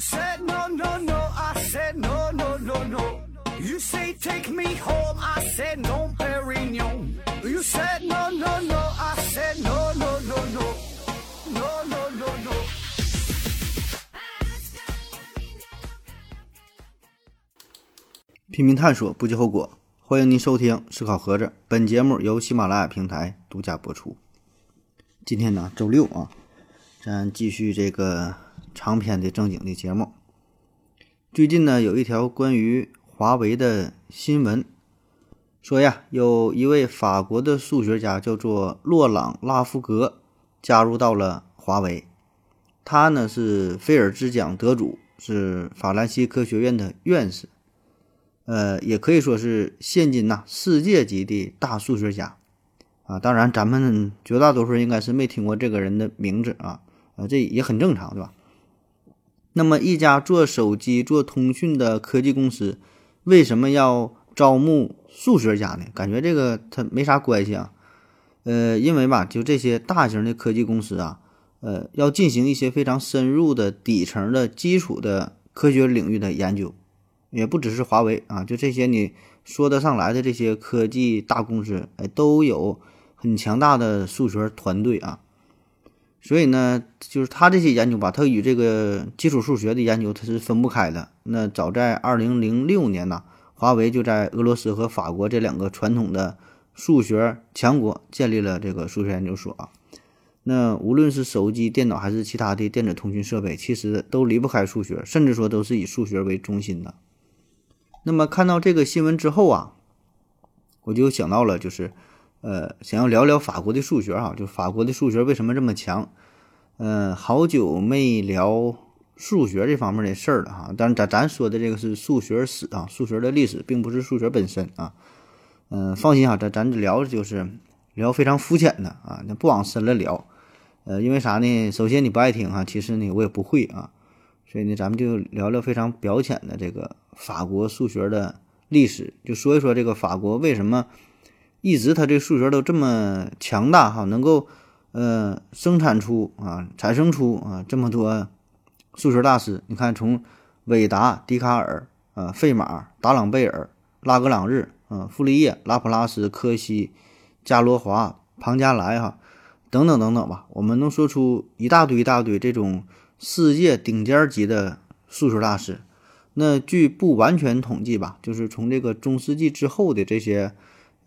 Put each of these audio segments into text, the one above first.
said no no no, I said no no no no. You say take me home, I said no, Perignon. You said no no no, I said no no no no, no no no no. 拼命探索，不计后果。欢迎您收听《思考盒子》，本节目由喜马拉雅平台独家播出。今天呢，周六啊，咱继续这个长篇的正经的节目。最近呢，有一条关于华为的新闻，说呀，有一位法国的数学家叫做洛朗·拉夫格，加入到了华为。他呢是菲尔兹奖得主，是法兰西科学院的院士。呃，也可以说是现今呐世界级的大数学家啊。当然，咱们绝大多数人应该是没听过这个人的名字啊，呃，这也很正常，对吧？那么，一家做手机、做通讯的科技公司，为什么要招募数学家呢？感觉这个它没啥关系啊。呃，因为吧，就这些大型的科技公司啊，呃，要进行一些非常深入的底层的基础的科学领域的研究。也不只是华为啊，就这些你说得上来的这些科技大公司，哎，都有很强大的数学团队啊。所以呢，就是他这些研究吧，他与这个基础数学的研究它是分不开的。那早在二零零六年呢，华为就在俄罗斯和法国这两个传统的数学强国建立了这个数学研究所啊。那无论是手机、电脑还是其他的电子通讯设备，其实都离不开数学，甚至说都是以数学为中心的。那么看到这个新闻之后啊，我就想到了，就是，呃，想要聊聊法国的数学啊，就法国的数学为什么这么强？嗯，好久没聊数学这方面的事儿了哈。但是咱咱说的这个是数学史啊，数学的历史，并不是数学本身啊。嗯，放心哈，咱咱聊就是聊非常肤浅的啊，那不往深了聊。呃，因为啥呢？首先你不爱听哈，其实呢我也不会啊。所以呢，咱们就聊聊非常表浅的这个法国数学的历史，就说一说这个法国为什么一直它这数学都这么强大哈，能够呃生产出啊产生出啊这么多数学大师。你看，从韦达、笛卡尔、啊费马、达朗贝尔、拉格朗日、啊傅立叶、拉普拉斯、柯西、伽罗华、庞加莱哈等等等等吧，我们能说出一大堆一大堆这种。世界顶尖级的数学大师，那据不完全统计吧，就是从这个中世纪之后的这些，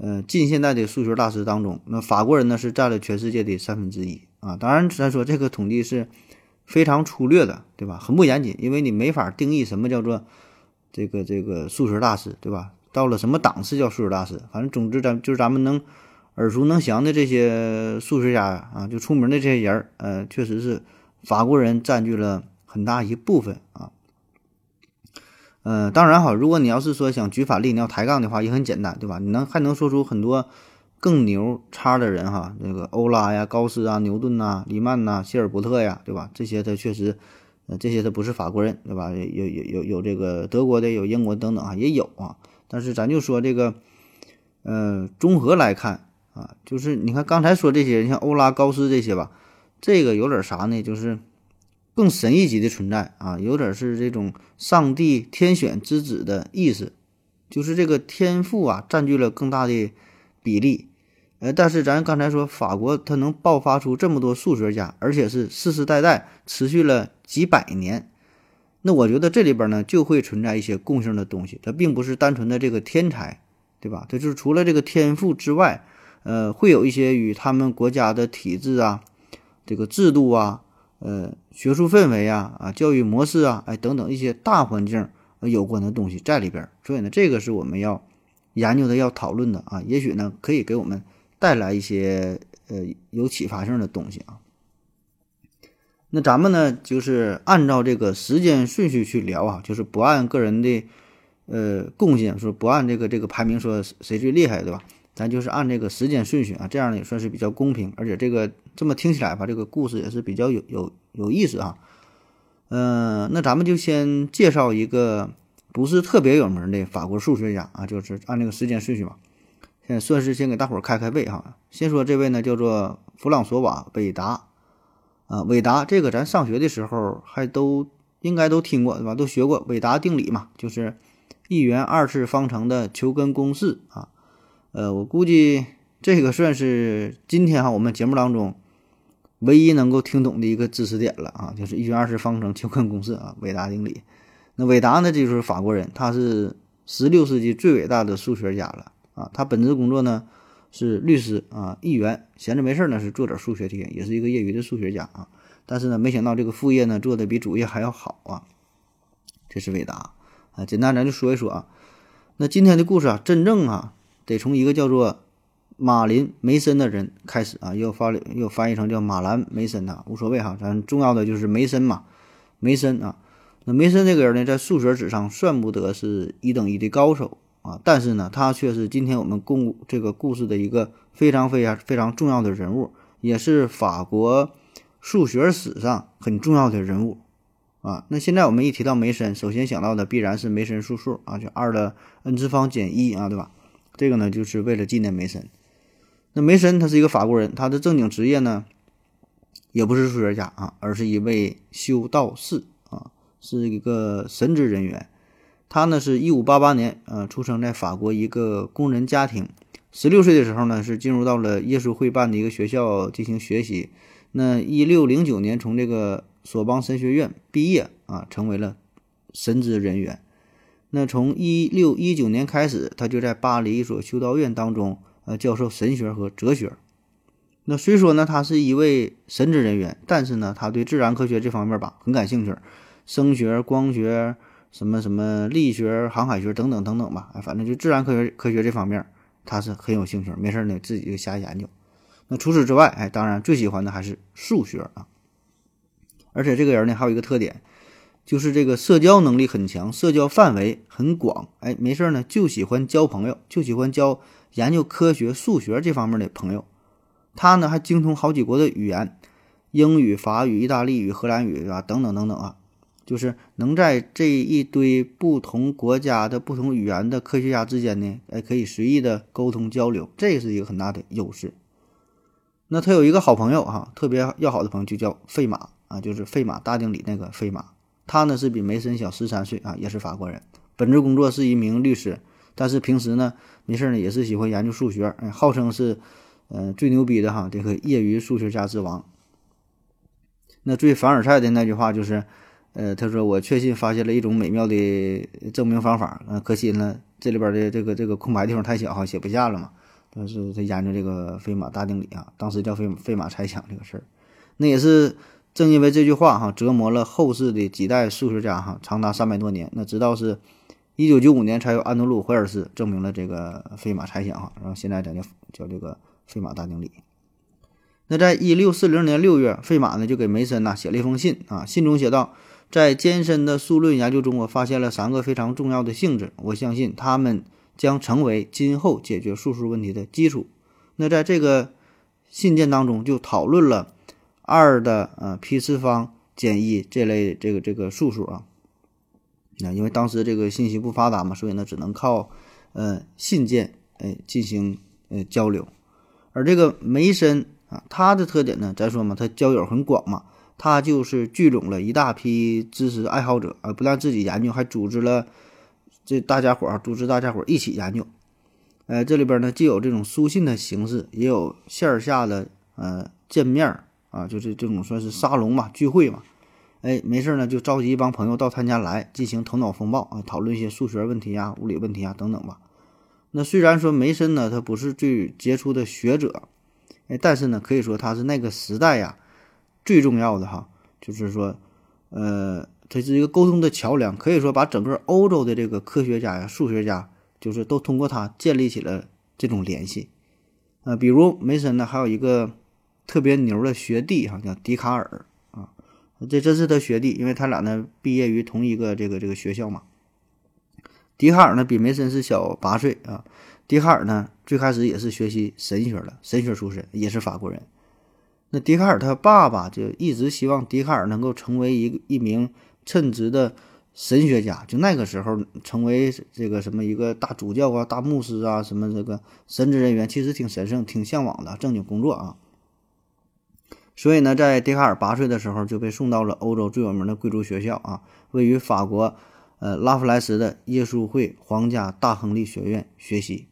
呃，近现代的数学大师当中，那法国人呢是占了全世界的三分之一啊。当然，咱说这个统计是非常粗略的，对吧？很不严谨，因为你没法定义什么叫做这个这个数学大师，对吧？到了什么档次叫数学大师？反正总之，咱就是咱们能耳熟能详的这些数学家啊，就出名的这些人儿，呃，确实是。法国人占据了很大一部分啊，呃，当然哈，如果你要是说想举反例，你要抬杠的话，也很简单，对吧？你能还能说出很多更牛叉的人哈，那个欧拉呀、高斯啊、牛顿呐、黎曼呐、希尔伯特呀，对吧？这些他确实，呃，这些他不是法国人，对吧？有有有有这个德国的，有英国等等啊，也有啊。但是咱就说这个，呃，综合来看啊，就是你看刚才说这些，像欧拉、高斯这些吧。这个有点啥呢？就是更神一级的存在啊，有点是这种上帝天选之子的意思，就是这个天赋啊占据了更大的比例。呃，但是咱刚才说法国它能爆发出这么多数学家，而且是世世代代持续了几百年，那我觉得这里边呢就会存在一些共性的东西，它并不是单纯的这个天才，对吧？它就是除了这个天赋之外，呃，会有一些与他们国家的体制啊。这个制度啊，呃，学术氛围啊，啊，教育模式啊，哎，等等一些大环境有关的东西在里边，所以呢，这个是我们要研究的、要讨论的啊。也许呢，可以给我们带来一些呃有启发性的东西啊。那咱们呢，就是按照这个时间顺序去聊啊，就是不按个人的呃贡献，说不按这个这个排名说谁最厉害，对吧？咱就是按这个时间顺序啊，这样呢也算是比较公平，而且这个这么听起来吧，这个故事也是比较有有有意思啊。嗯，那咱们就先介绍一个不是特别有名的法国数学家啊，就是按这个时间顺序吧，先算是先给大伙儿开开胃哈。先说这位呢，叫做弗朗索瓦·韦达啊，韦达这个咱上学的时候还都应该都听过对吧？都学过韦达定理嘛，就是一元二次方程的求根公式啊。呃，我估计这个算是今天哈我们节目当中唯一能够听懂的一个知识点了啊，就是一元二次方程求根公式啊，韦达定理。那韦达呢，这就是法国人，他是十六世纪最伟大的数学家了啊。他本职工作呢是律师啊，议员，闲着没事呢是做点数学题，也是一个业余的数学家啊。但是呢，没想到这个副业呢做的比主业还要好啊！这是韦达啊。简单咱就说一说啊。那今天的故事啊，真正啊得从一个叫做马林梅森的人开始啊，又发又翻译成叫马兰梅森呐，无所谓哈。咱重要的就是梅森嘛，梅森啊。那梅森这个人呢，在数学史上算不得是一等一的高手啊，但是呢，他却是今天我们共这个故事的一个非常非常非常重要的人物，也是法国。数学史上很重要的人物啊，那现在我们一提到梅森，首先想到的必然是梅森数数啊，就二的 n 次方减一啊，对吧？这个呢，就是为了纪念梅森。那梅森他是一个法国人，他的正经职业呢，也不是数学家啊，而是一位修道士啊，是一个神职人员。他呢，是一五八八年呃出生在法国一个工人家庭，十六岁的时候呢，是进入到了耶稣会办的一个学校进行学习。那一六零九年从这个索邦神学院毕业啊，成为了神职人员。那从一六一九年开始，他就在巴黎一所修道院当中呃教授神学和哲学。那虽说呢他是一位神职人员，但是呢他对自然科学这方面吧很感兴趣，声学、光学、什么什么力学、航海学等等等等吧，哎，反正就自然科学科学这方面他是很有兴趣，没事呢自己就瞎研究。那除此之外，哎，当然最喜欢的还是数学啊。而且这个人呢，还有一个特点，就是这个社交能力很强，社交范围很广。哎，没事呢，就喜欢交朋友，就喜欢交研究科学、数学这方面的朋友。他呢，还精通好几国的语言，英语、法语、意大利语、荷兰语啊，等等等等啊。就是能在这一堆不同国家的不同语言的科学家之间呢，哎，可以随意的沟通交流，这是一个很大的优势。那他有一个好朋友哈，特别要好的朋友就叫费马啊，就是费马大定理那个费马。他呢是比梅森小十三岁啊，也是法国人，本职工作是一名律师，但是平时呢没事呢也是喜欢研究数学，哎，号称是呃最牛逼的哈这个业余数学家之王。那最凡尔赛的那句话就是，呃，他说我确信发现了一种美妙的证明方法，呃，可惜呢这里边的这个这个空白地方太小哈，写不下了嘛。但是他研究这个费马大定理啊，当时叫费费马猜想这个事儿，那也是正因为这句话哈，折磨了后世的几代数学家哈，长达三百多年。那直到是一九九五年，才有安德鲁怀尔斯证明了这个费马猜想哈，然后现在咱就叫这个费马大定理。那在一六四零年六月，费马呢就给梅森呐写了一封信啊，信中写道：在艰深的数论研究中，我发现了三个非常重要的性质，我相信他们。将成为今后解决数数问题的基础。那在这个信件当中，就讨论了二的呃 p 次方减一这类这个这个数数啊。那因为当时这个信息不发达嘛，所以呢只能靠呃信件哎进行呃交流。而这个梅森啊，他的特点呢，咱说嘛，他交友很广嘛，他就是聚拢了一大批知识爱好者啊，不但自己研究，还组织了。这大家伙儿组织大家伙儿一起研究，呃，这里边呢既有这种书信的形式，也有线下的呃见面儿啊，就是这种算是沙龙嘛，聚会嘛。哎，没事呢就召集一帮朋友到他家来进行头脑风暴啊，讨论一些数学问题啊、物理问题啊等等吧。那虽然说梅森呢他不是最杰出的学者，哎，但是呢可以说他是那个时代呀最重要的哈，就是说呃。他是一个沟通的桥梁，可以说把整个欧洲的这个科学家呀、数学家，就是都通过他建立起了这种联系。啊，比如梅森呢，还有一个特别牛的学弟哈，叫笛卡尔，这这是他学弟，因为他俩呢毕业于同一个这个这个学校嘛。笛卡尔呢比梅森是小八岁啊，笛卡尔呢最开始也是学习神学的，神学出身，也是法国人。那笛卡尔他爸爸就一直希望笛卡尔能够成为一一名。称职的神学家，就那个时候成为这个什么一个大主教啊、大牧师啊，什么这个神职人员，其实挺神圣、挺向往的正经工作啊。所以呢，在笛卡尔八岁的时候就被送到了欧洲最有名的贵族学校啊，位于法国呃拉夫莱斯的耶稣会皇家大亨利学院学习。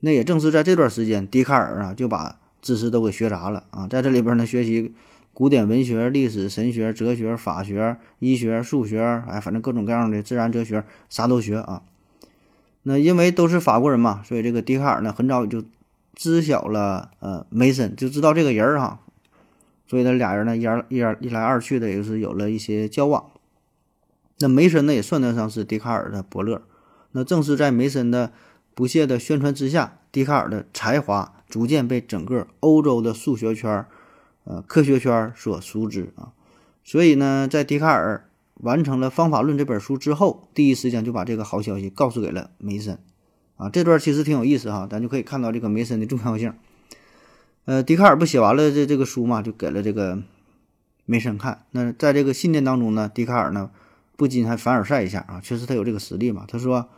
那也正是在这段时间，笛卡尔啊就把知识都给学杂了啊，在这里边呢学习古典文学、历史、神学、哲学、法学、医学、数学，哎，反正各种各样的自然哲学啥都学啊。那因为都是法国人嘛，所以这个笛卡尔呢很早就知晓了呃梅森，就知道这个人儿哈。所以呢，俩人呢，一而一而一来二去的，也就是有了一些交往。那梅森呢，也算得上是笛卡尔的伯乐。那正是在梅森的不懈的宣传之下，笛卡尔的才华逐渐被整个欧洲的数学圈、呃科学圈所熟知啊。所以呢，在笛卡尔完成了《方法论》这本书之后，第一时间就把这个好消息告诉给了梅森。啊，这段其实挺有意思哈，咱就可以看到这个梅森的重要性。呃，笛卡尔不写完了这这个书嘛，就给了这个梅森看。那在这个信件当中呢，笛卡尔呢不禁还凡尔赛一下啊，确实他有这个实力嘛。他说：“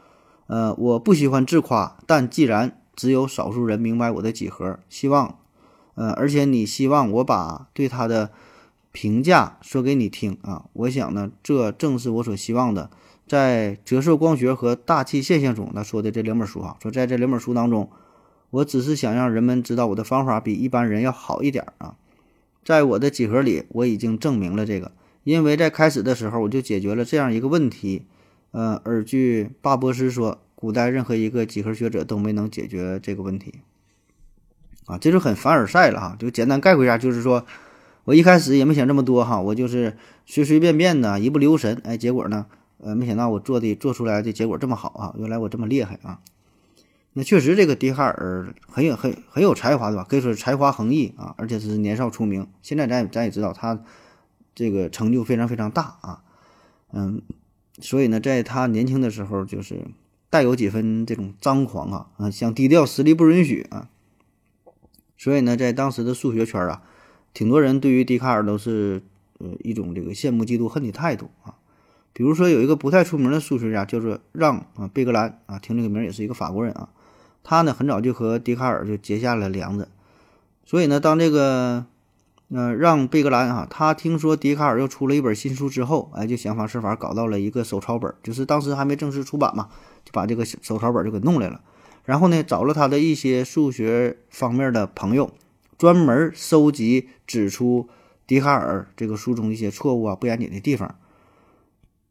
呃，我不喜欢自夸，但既然只有少数人明白我的几何，希望，呃，而且你希望我把对他的评价说给你听啊，我想呢，这正是我所希望的。在折射光学和大气现象中，他说的这两本书啊，说在这两本书当中。”我只是想让人们知道我的方法比一般人要好一点啊，在我的几何里，我已经证明了这个，因为在开始的时候我就解决了这样一个问题，呃，而据巴博斯说，古代任何一个几何学者都没能解决这个问题，啊，这就很凡尔赛了哈，就简单概括一下，就是说我一开始也没想这么多哈，我就是随随便便的，一不留神，哎，结果呢，呃，没想到我做的做出来的结果这么好啊，原来我这么厉害啊。那确实，这个笛卡尔很有很很有才华，对吧？可以说是才华横溢啊，而且是年少出名。现在咱也咱也知道他这个成就非常非常大啊，嗯，所以呢，在他年轻的时候，就是带有几分这种张狂啊，啊，想低调，实力不允许啊。所以呢，在当时的数学圈啊，挺多人对于笛卡尔都是呃一种这个羡慕、嫉妒、恨的态度啊。比如说有一个不太出名的数学家叫做让啊贝格兰啊，听这个名也是一个法国人啊。他呢很早就和笛卡尔就结下了梁子，所以呢，当这个，呃，让贝格兰啊，他听说笛卡尔又出了一本新书之后，哎，就想方设法搞到了一个手抄本，就是当时还没正式出版嘛，就把这个手抄本就给弄来了。然后呢，找了他的一些数学方面的朋友，专门收集指出笛卡尔这个书中一些错误啊、不严谨的地方。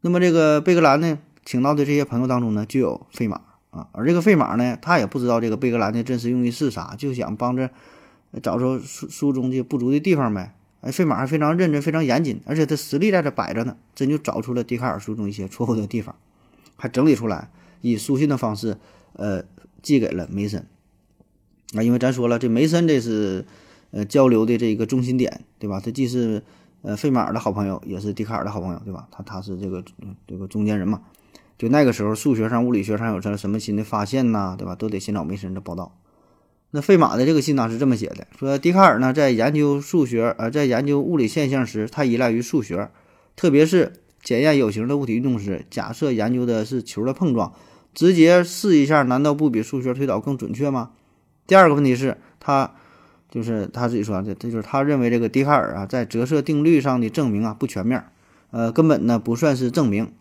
那么这个贝格兰呢，请到的这些朋友当中呢，就有费马。啊，而这个费马呢，他也不知道这个贝格兰的真实用意是啥，就想帮着找出书书中的不足的地方呗。哎，费马还非常认真，非常严谨，而且他实力在这摆着呢，真就找出了笛卡尔书中一些错误的地方，还整理出来，以书信的方式，呃，寄给了梅森。啊，因为咱说了，这梅森这是呃交流的这个中心点，对吧？他既是呃费马的好朋友，也是笛卡尔的好朋友，对吧？他他是这个这个中间人嘛。就那个时候，数学上、物理学上有什什么新的发现呐，对吧？都得先找梅森的报道。那费马的这个信呢是这么写的：说笛卡尔呢在研究数学，呃，在研究物理现象时，他依赖于数学，特别是检验有形的物体运动时，假设研究的是球的碰撞，直接试一下，难道不比数学推导更准确吗？第二个问题是，他就是他自己说的，这就是他认为这个笛卡尔啊在折射定律上的证明啊不全面，呃，根本呢不算是证明。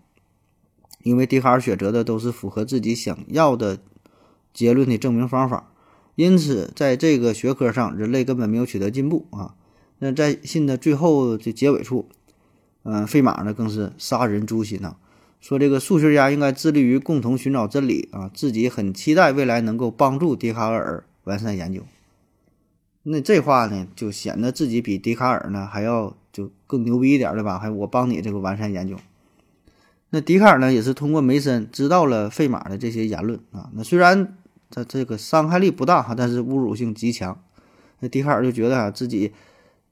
因为笛卡尔选择的都是符合自己想要的结论的证明方法，因此在这个学科上，人类根本没有取得进步啊。那在信的最后的结尾处，嗯，费马呢更是杀人诛心呐，说这个数学家应该致力于共同寻找真理啊，自己很期待未来能够帮助笛卡尔完善研究。那这话呢，就显得自己比笛卡尔呢还要就更牛逼一点，对吧？还我帮你这个完善研究。那笛卡尔呢，也是通过梅森知道了费马的这些言论啊。那虽然他这个伤害力不大哈，但是侮辱性极强。那笛卡尔就觉得啊，自己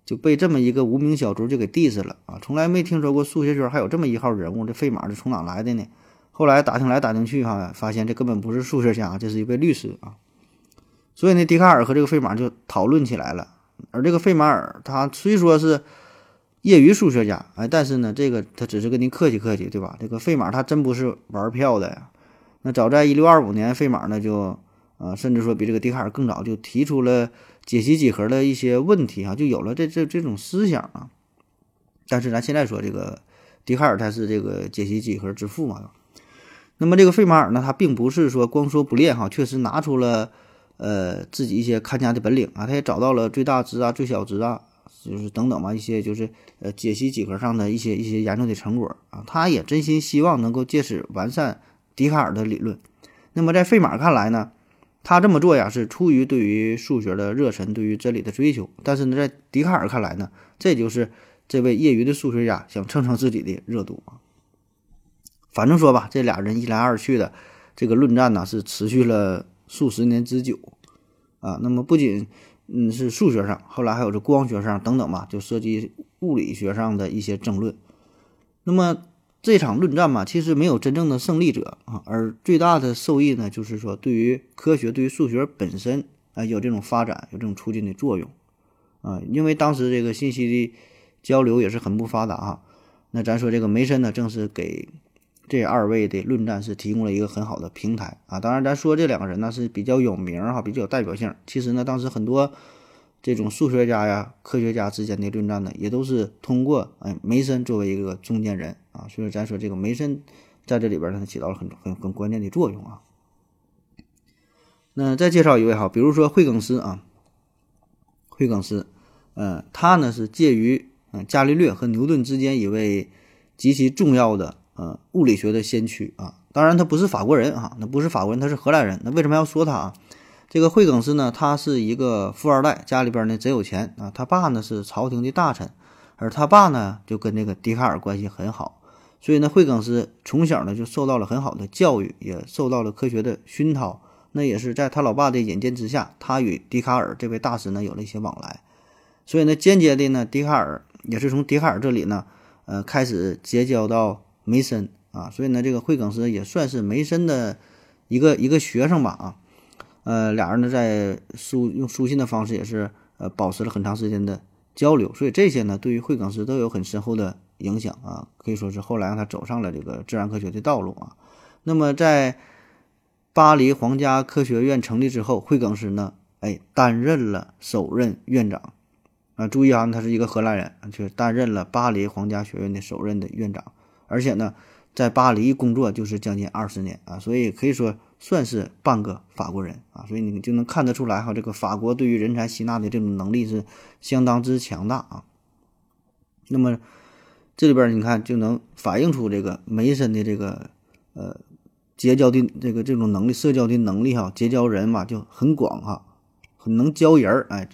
就被这么一个无名小卒就给 diss 了啊，从来没听说过数学圈还有这么一号人物，这费马是从哪来的呢？后来打听来打听去哈，发现这根本不是数学家，这是一位律师啊。所以呢，笛卡尔和这个费马就讨论起来了。而这个费马尔他虽说是。业余数学家，哎，但是呢，这个他只是跟您客气客气，对吧？这个费马他真不是玩票的呀。那早在一六二五年，费马呢就啊，甚至说比这个笛卡尔更早就提出了解析几何的一些问题啊，就有了这这这种思想啊。但是咱现在说这个笛卡尔他是这个解析几何之父嘛。那么这个费马尔呢，他并不是说光说不练哈，确实拿出了呃自己一些看家的本领啊，他也找到了最大值啊、最小值啊，就是等等吧一些就是呃解析几何上的一些一些研究的成果啊，他也真心希望能够借此完善笛卡尔的理论。那么在费马看来呢？他这么做呀，是出于对于数学的热忱，对于真理的追求。但是呢，在笛卡尔看来呢，这就是这位业余的数学家想蹭蹭自己的热度啊。反正说吧，这俩人一来二去的，这个论战呢是持续了数十年之久啊。那么不仅嗯是数学上，后来还有这光学上等等吧，就涉及物理学上的一些争论。那么。这场论战嘛，其实没有真正的胜利者啊，而最大的受益呢，就是说对于科学、对于数学本身啊，有这种发展、有这种促进的作用啊。因为当时这个信息的交流也是很不发达哈。那咱说这个梅森呢，正是给这二位的论战是提供了一个很好的平台啊。当然，咱说这两个人呢是比较有名哈，比较有代表性。其实呢，当时很多。这种数学家呀、科学家之间的论战呢，也都是通过哎梅森作为一个中间人啊，所以咱说这个梅森在这里边呢起到了很很很关键的作用啊。那再介绍一位哈，比如说惠更斯啊，惠更斯，呃，他呢是介于嗯伽利略和牛顿之间一位极其重要的呃物理学的先驱啊。当然他不是法国人啊，那不是法国人，他是荷兰人。那为什么要说他啊？这个惠更斯呢，他是一个富二代，家里边呢贼有钱啊。他爸呢是朝廷的大臣，而他爸呢就跟这个笛卡尔关系很好，所以呢，惠更斯从小呢就受到了很好的教育，也受到了科学的熏陶。那也是在他老爸的引荐之下，他与笛卡尔这位大师呢有了一些往来。所以呢，间接的呢，笛卡尔也是从笛卡尔这里呢，呃，开始结交到梅森啊。所以呢，这个惠更斯也算是梅森的一个一个学生吧啊。呃，俩人呢在书用书信的方式也是呃保持了很长时间的交流，所以这些呢对于惠更斯都有很深厚的影响啊，可以说是后来让他走上了这个自然科学的道路啊。那么在巴黎皇家科学院成立之后，惠更斯呢哎担任了首任院长啊，注意啊，他是一个荷兰人，却担任了巴黎皇家学院的首任的院长，而且呢在巴黎工作就是将近二十年啊，所以可以说。算是半个法国人啊，所以你就能看得出来哈，这个法国对于人才吸纳的这种能力是相当之强大啊。那么这里边你看就能反映出这个梅森的这个呃结交的这个这种能力、社交的能力哈，结交人嘛就很广哈，很能交人儿哎。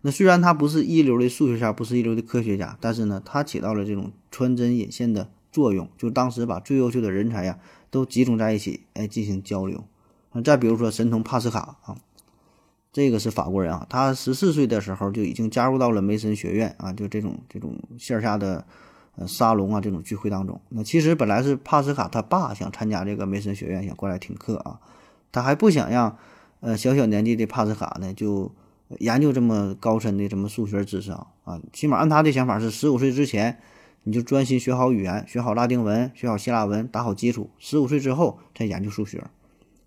那虽然他不是一流的数学家，不是一流的科学家，但是呢，他起到了这种穿针引线的作用，就当时把最优秀的人才呀。都集中在一起，哎，进行交流。那再比如说神童帕斯卡啊，这个是法国人啊，他十四岁的时候就已经加入到了梅森学院啊，就这种这种线下的呃沙龙啊这种聚会当中。那其实本来是帕斯卡他爸想参加这个梅森学院，想过来听课啊，他还不想让呃小小年纪的帕斯卡呢就研究这么高深的什么数学知识啊啊，起码按他的想法是十五岁之前。你就专心学好语言，学好拉丁文，学好希腊文，打好基础。十五岁之后再研究数学。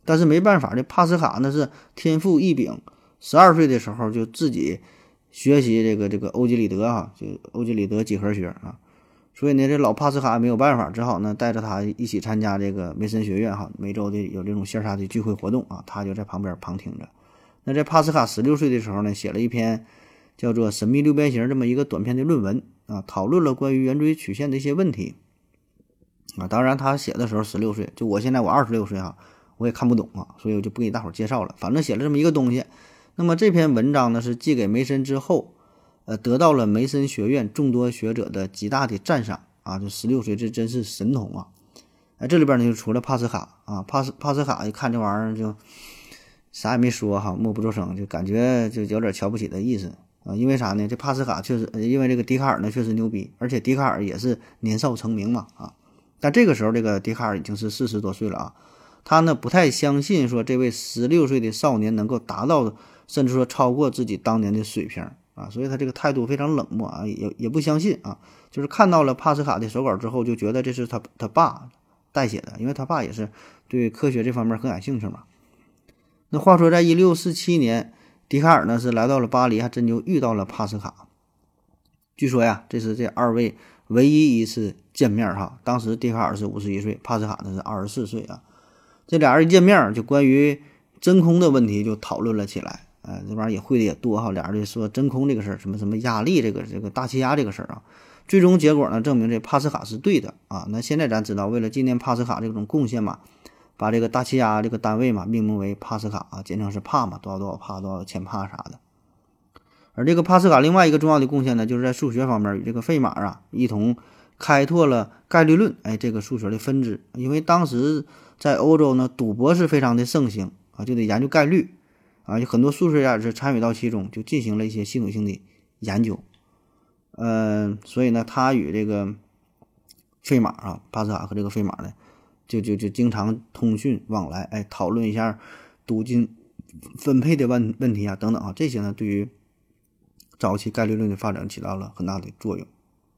但是没办法，这帕斯卡那是天赋异禀，十二岁的时候就自己学习这个这个欧几里得啊，就欧几里得几何学啊。所以呢，这老帕斯卡没有办法，只好呢带着他一起参加这个梅森学院哈，每周的有这种线下的聚会活动啊，他就在旁边旁听着。那在帕斯卡十六岁的时候呢，写了一篇叫做《神秘六边形》这么一个短篇的论文。啊，讨论了关于圆锥曲线的一些问题啊。当然，他写的时候十六岁，就我现在我二十六岁哈，我也看不懂啊，所以我就不给大伙介绍了。反正写了这么一个东西。那么这篇文章呢，是寄给梅森之后，呃，得到了梅森学院众多学者的极大的赞赏啊。这十六岁，这真是神童啊！哎，这里边呢就除了帕斯卡啊，帕斯帕斯卡一看这玩意儿就啥也没说哈，默不作声，就感觉就有点瞧不起的意思。啊，因为啥呢？这帕斯卡确实，因为这个笛卡尔呢确实牛逼，而且笛卡尔也是年少成名嘛啊。但这个时候，这个笛卡尔已经是四十多岁了啊，他呢不太相信说这位十六岁的少年能够达到，甚至说超过自己当年的水平啊，所以他这个态度非常冷漠啊，也也不相信啊，就是看到了帕斯卡的手稿之后，就觉得这是他他爸代写的，因为他爸也是对科学这方面很感兴趣嘛。那话说，在一六四七年，笛卡尔呢是来到了巴黎，还真就遇到了帕斯卡。据说呀，这是这二位唯一一次见面哈。当时笛卡尔是五十一岁，帕斯卡呢是二十四岁啊。这俩人一见面，就关于真空的问题就讨论了起来。呃，这玩意儿也会的也多哈。俩人就说真空这个事儿，什么什么压力这个这个大气压这个事儿啊。最终结果呢，证明这帕斯卡是对的啊。那现在咱知道，为了纪念帕斯卡这种贡献嘛，把这个大气压这个单位嘛命名为帕斯卡啊，简称是帕嘛，多少多少帕，多少千帕啥的。而这个帕斯卡另外一个重要的贡献呢，就是在数学方面与这个费马啊一同开拓了概率论，哎，这个数学的分支。因为当时在欧洲呢，赌博是非常的盛行啊，就得研究概率啊，有很多数学家也是参与到其中，就进行了一些系统性的研究。嗯，所以呢，他与这个费马啊，帕斯卡和这个费马呢，就就就经常通讯往来，哎，讨论一下赌金分配的问问题啊，等等啊，这些呢，对于早期概率论的发展起到了很大的作用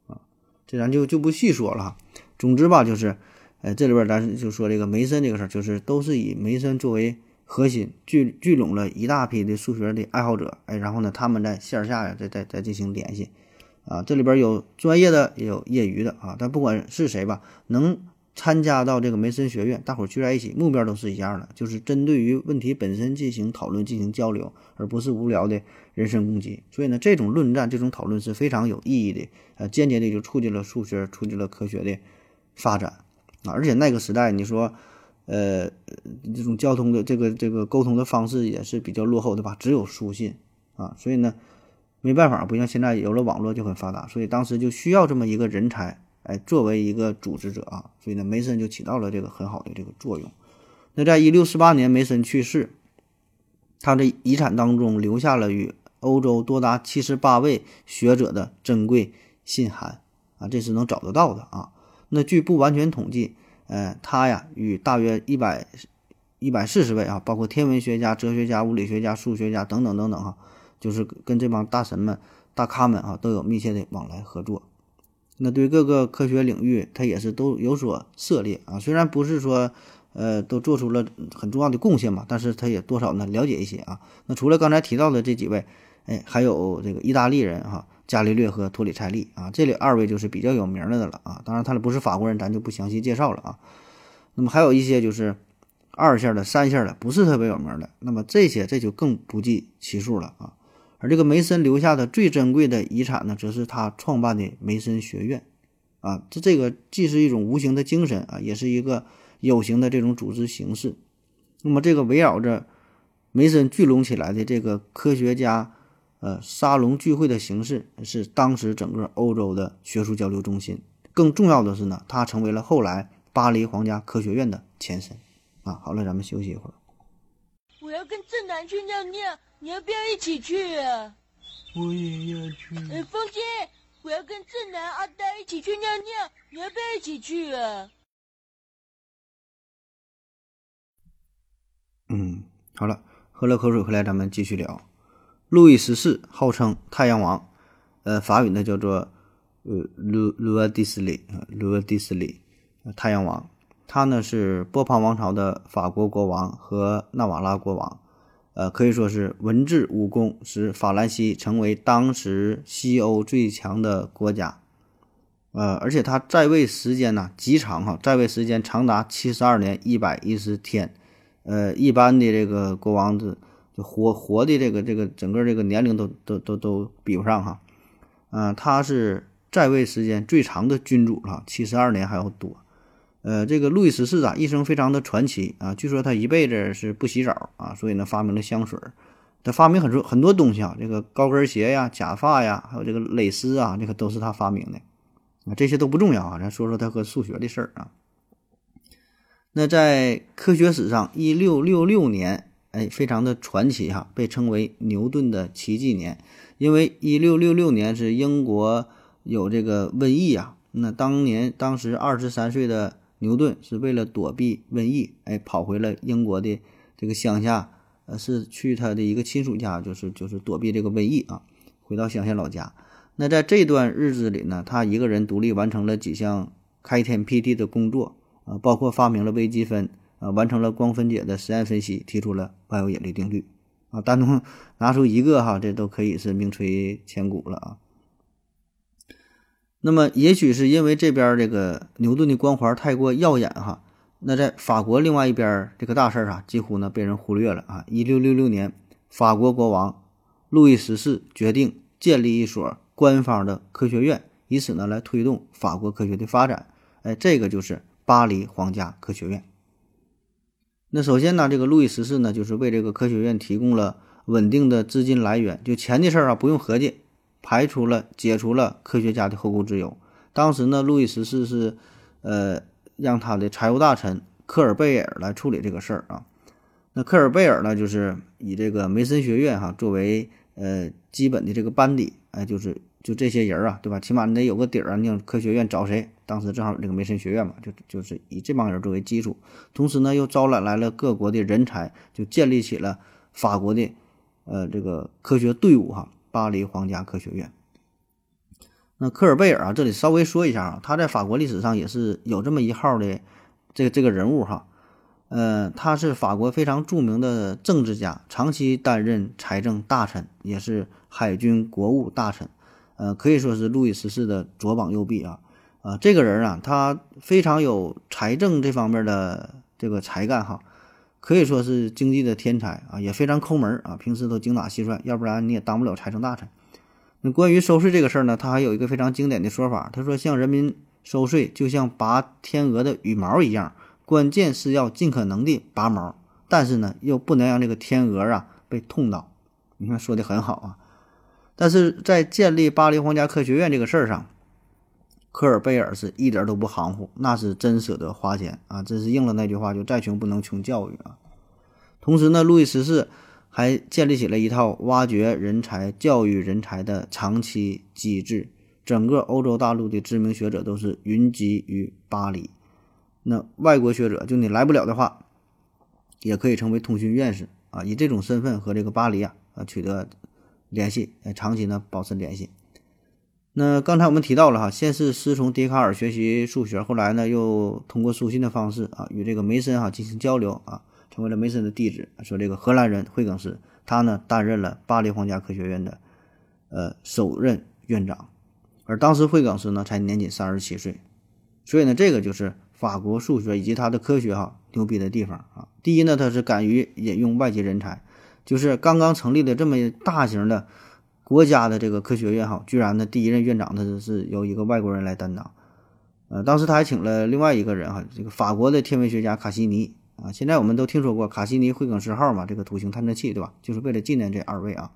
啊。这咱就就不细说了哈。总之吧，就是，哎，这里边咱就说这个梅森这个事儿，就是都是以梅森作为核心，聚聚拢了一大批的数学的爱好者，哎，然后呢，他们在线下呀，再再再进行联系。啊，这里边有专业的，也有业余的啊。但不管是谁吧，能参加到这个梅森学院，大伙聚在一起，目标都是一样的，就是针对于问题本身进行讨论、进行交流，而不是无聊的人身攻击。所以呢，这种论战、这种讨论是非常有意义的，呃，间接的就促进了数学、促进了科学的发展啊。而且那个时代，你说，呃，这种交通的这个这个沟通的方式也是比较落后的吧，只有书信啊。所以呢。没办法，不像现在有了网络就很发达，所以当时就需要这么一个人才，哎，作为一个组织者啊，所以呢，梅森就起到了这个很好的这个作用。那在一六四八年，梅森去世，他的遗产当中留下了与欧洲多达七十八位学者的珍贵信函啊，这是能找得到的啊。那据不完全统计，呃，他呀与大约一百一百四十位啊，包括天文学家、哲学家、物理学家、数学家等等等等哈。就是跟这帮大神们、大咖们啊，都有密切的往来合作。那对各个科学领域，他也是都有所涉猎啊。虽然不是说，呃，都做出了很重要的贡献嘛，但是他也多少呢了解一些啊。那除了刚才提到的这几位，哎，还有这个意大利人哈，伽利略和托里蔡利啊，这里二位就是比较有名的了啊。当然他俩不是法国人，咱就不详细介绍了啊。那么还有一些就是二线的、三线的，不是特别有名的，那么这些这就更不计其数了啊。而这个梅森留下的最珍贵的遗产呢，则是他创办的梅森学院，啊，这这个既是一种无形的精神啊，也是一个有形的这种组织形式。那么，这个围绕着梅森聚拢起来的这个科学家呃沙龙聚会的形式，是当时整个欧洲的学术交流中心。更重要的是呢，它成为了后来巴黎皇家科学院的前身。啊，好了，咱们休息一会儿。我要跟正南去尿尿。你要不要一起去啊？我也要去。哎，风姐，我要跟正南、阿呆一起去尿尿，你要不要一起去啊？嗯，好了，喝了口水回来，咱们继续聊。路易十四号称太阳王，呃，法语呢叫做呃卢卢尔迪斯里啊，卢尔迪斯里，太阳王。他呢是波旁王朝的法国国王和纳瓦拉国王。呃，可以说是文治武功，使法兰西成为当时西欧最强的国家。呃，而且他在位时间呢极长哈，在位时间长达七十二年一百一十天。呃，一般的这个国王的就活活的这个这个整个这个年龄都都都都比不上哈。嗯，他是在位时间最长的君主了，七十二年还要多。呃，这个路易十四啊，一生非常的传奇啊。据说他一辈子是不洗澡啊，所以呢，发明了香水。他发明很多很多东西啊，这个高跟鞋呀、假发呀，还有这个蕾丝啊，这个都是他发明的啊。这些都不重要啊，咱说说他和数学的事儿啊。那在科学史上，一六六六年，哎，非常的传奇哈，被称为牛顿的奇迹年，因为一六六六年是英国有这个瘟疫啊。那当年当时二十三岁的。牛顿是为了躲避瘟疫，哎，跑回了英国的这个乡下，呃，是去他的一个亲属家，就是就是躲避这个瘟疫啊，回到乡下老家。那在这段日子里呢，他一个人独立完成了几项开天辟地的工作啊，包括发明了微积分，啊，完成了光分解的实验分析，提出了万有引力定律啊。单独 拿出一个哈，这都可以是名垂千古了啊。那么，也许是因为这边这个牛顿的光环太过耀眼哈，那在法国另外一边这个大事儿啊，几乎呢被人忽略了啊。一六六六年，法国国王路易十四决定建立一所官方的科学院，以此呢来推动法国科学的发展。哎，这个就是巴黎皇家科学院。那首先呢，这个路易十四呢，就是为这个科学院提供了稳定的资金来源，就钱的事儿啊不用合计。排除了、解除了科学家的后顾之忧。当时呢，路易十四是，呃，让他的财务大臣科尔贝尔来处理这个事儿啊。那科尔贝尔呢，就是以这个梅森学院哈作为呃基本的这个班底，哎，就是就这些人啊，对吧？起码你得有个底儿啊。你科学院找谁？当时正好这个梅森学院嘛，就就是以这帮人作为基础，同时呢，又招揽来了各国的人才，就建立起了法国的呃这个科学队伍哈。巴黎皇家科学院。那科尔贝尔啊，这里稍微说一下啊，他在法国历史上也是有这么一号的这个这个人物哈。呃，他是法国非常著名的政治家，长期担任财政大臣，也是海军国务大臣。呃，可以说是路易十四的左膀右臂啊。啊，这个人啊，他非常有财政这方面的这个才干哈。可以说是经济的天才啊，也非常抠门啊，平时都精打细算，要不然你也当不了财政大臣。那关于收税这个事儿呢，他还有一个非常经典的说法，他说向人民收税就像拔天鹅的羽毛一样，关键是要尽可能的拔毛，但是呢，又不能让这个天鹅啊被痛到。你看说的很好啊，但是在建立巴黎皇家科学院这个事儿上。科尔贝尔是一点都不含糊，那是真舍得花钱啊！真是应了那句话，就再穷不能穷教育啊。同时呢，路易十四还建立起了一套挖掘人才、教育人才的长期机制，整个欧洲大陆的知名学者都是云集于巴黎。那外国学者就你来不了的话，也可以成为通讯院士啊，以这种身份和这个巴黎啊啊取得联系，呃，长期呢保持联系。那刚才我们提到了哈，先是师从笛卡尔学习数学，后来呢又通过书信的方式啊与这个梅森哈进行交流啊，成为了梅森的弟子。说这个荷兰人惠更斯，他呢担任了巴黎皇家科学院的呃首任院长，而当时惠更斯呢才年仅三十七岁，所以呢这个就是法国数学以及他的科学哈牛逼的地方啊。第一呢，他是敢于引用外籍人才，就是刚刚成立的这么大型的。国家的这个科学院哈，居然呢第一任院长他是由一个外国人来担当，呃，当时他还请了另外一个人哈，这个法国的天文学家卡西尼啊，现在我们都听说过卡西尼惠更斯号嘛，这个土星探测器对吧？就是为了纪念这二位啊。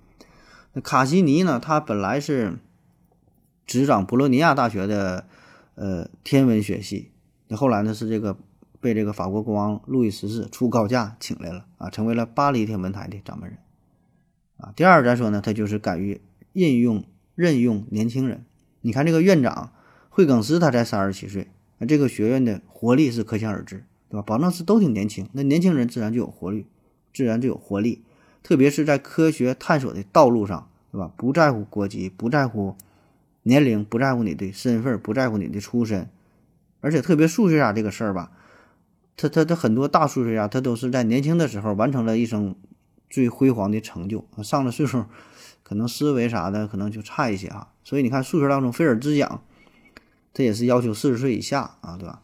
那卡西尼呢，他本来是执掌博洛尼亚大学的呃天文学系，那后来呢是这个被这个法国国王路易十四出高价请来了啊，成为了巴黎天文台的掌门人。啊，第二咱说呢，他就是敢于任用任用年轻人。你看这个院长惠更斯，他才三十七岁，那这个学院的活力是可想而知，对吧？保证是都挺年轻，那年轻人自然就有活力，自然就有活力。特别是在科学探索的道路上，对吧？不在乎国籍，不在乎年龄，不在乎你的身份，不在乎你的出身，而且特别数学家这个事儿吧，他他他很多大数学家，他都是在年轻的时候完成了一生。最辉煌的成就，上了岁数，可能思维啥的可能就差一些啊。所以你看，数学当中菲尔兹奖，这也是要求四十岁以下啊，对吧？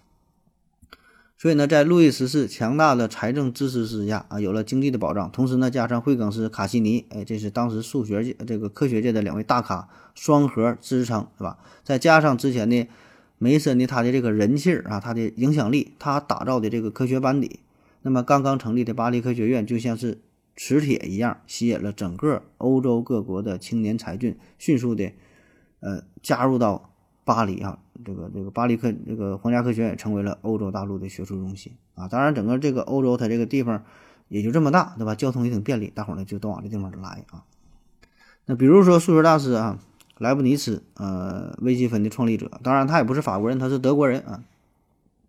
所以呢，在路易十四强大的财政支持之下啊，有了经济的保障，同时呢，加上惠更斯、卡西尼，哎，这是当时数学界这个科学界的两位大咖，双核支撑，是吧？再加上之前的梅森的他的这个人气儿啊，他的影响力，他打造的这个科学班底，那么刚刚成立的巴黎科学院就像是。磁铁一样吸引了整个欧洲各国的青年才俊，迅速的，呃，加入到巴黎啊，这个这个巴黎科这个皇家科学院成为了欧洲大陆的学术中心啊。当然，整个这个欧洲它这个地方也就这么大，对吧？交通也挺便利，大伙儿呢就都往这地方来啊。那比如说数学大师啊，莱布尼茨，呃，微积分的创立者，当然他也不是法国人，他是德国人啊。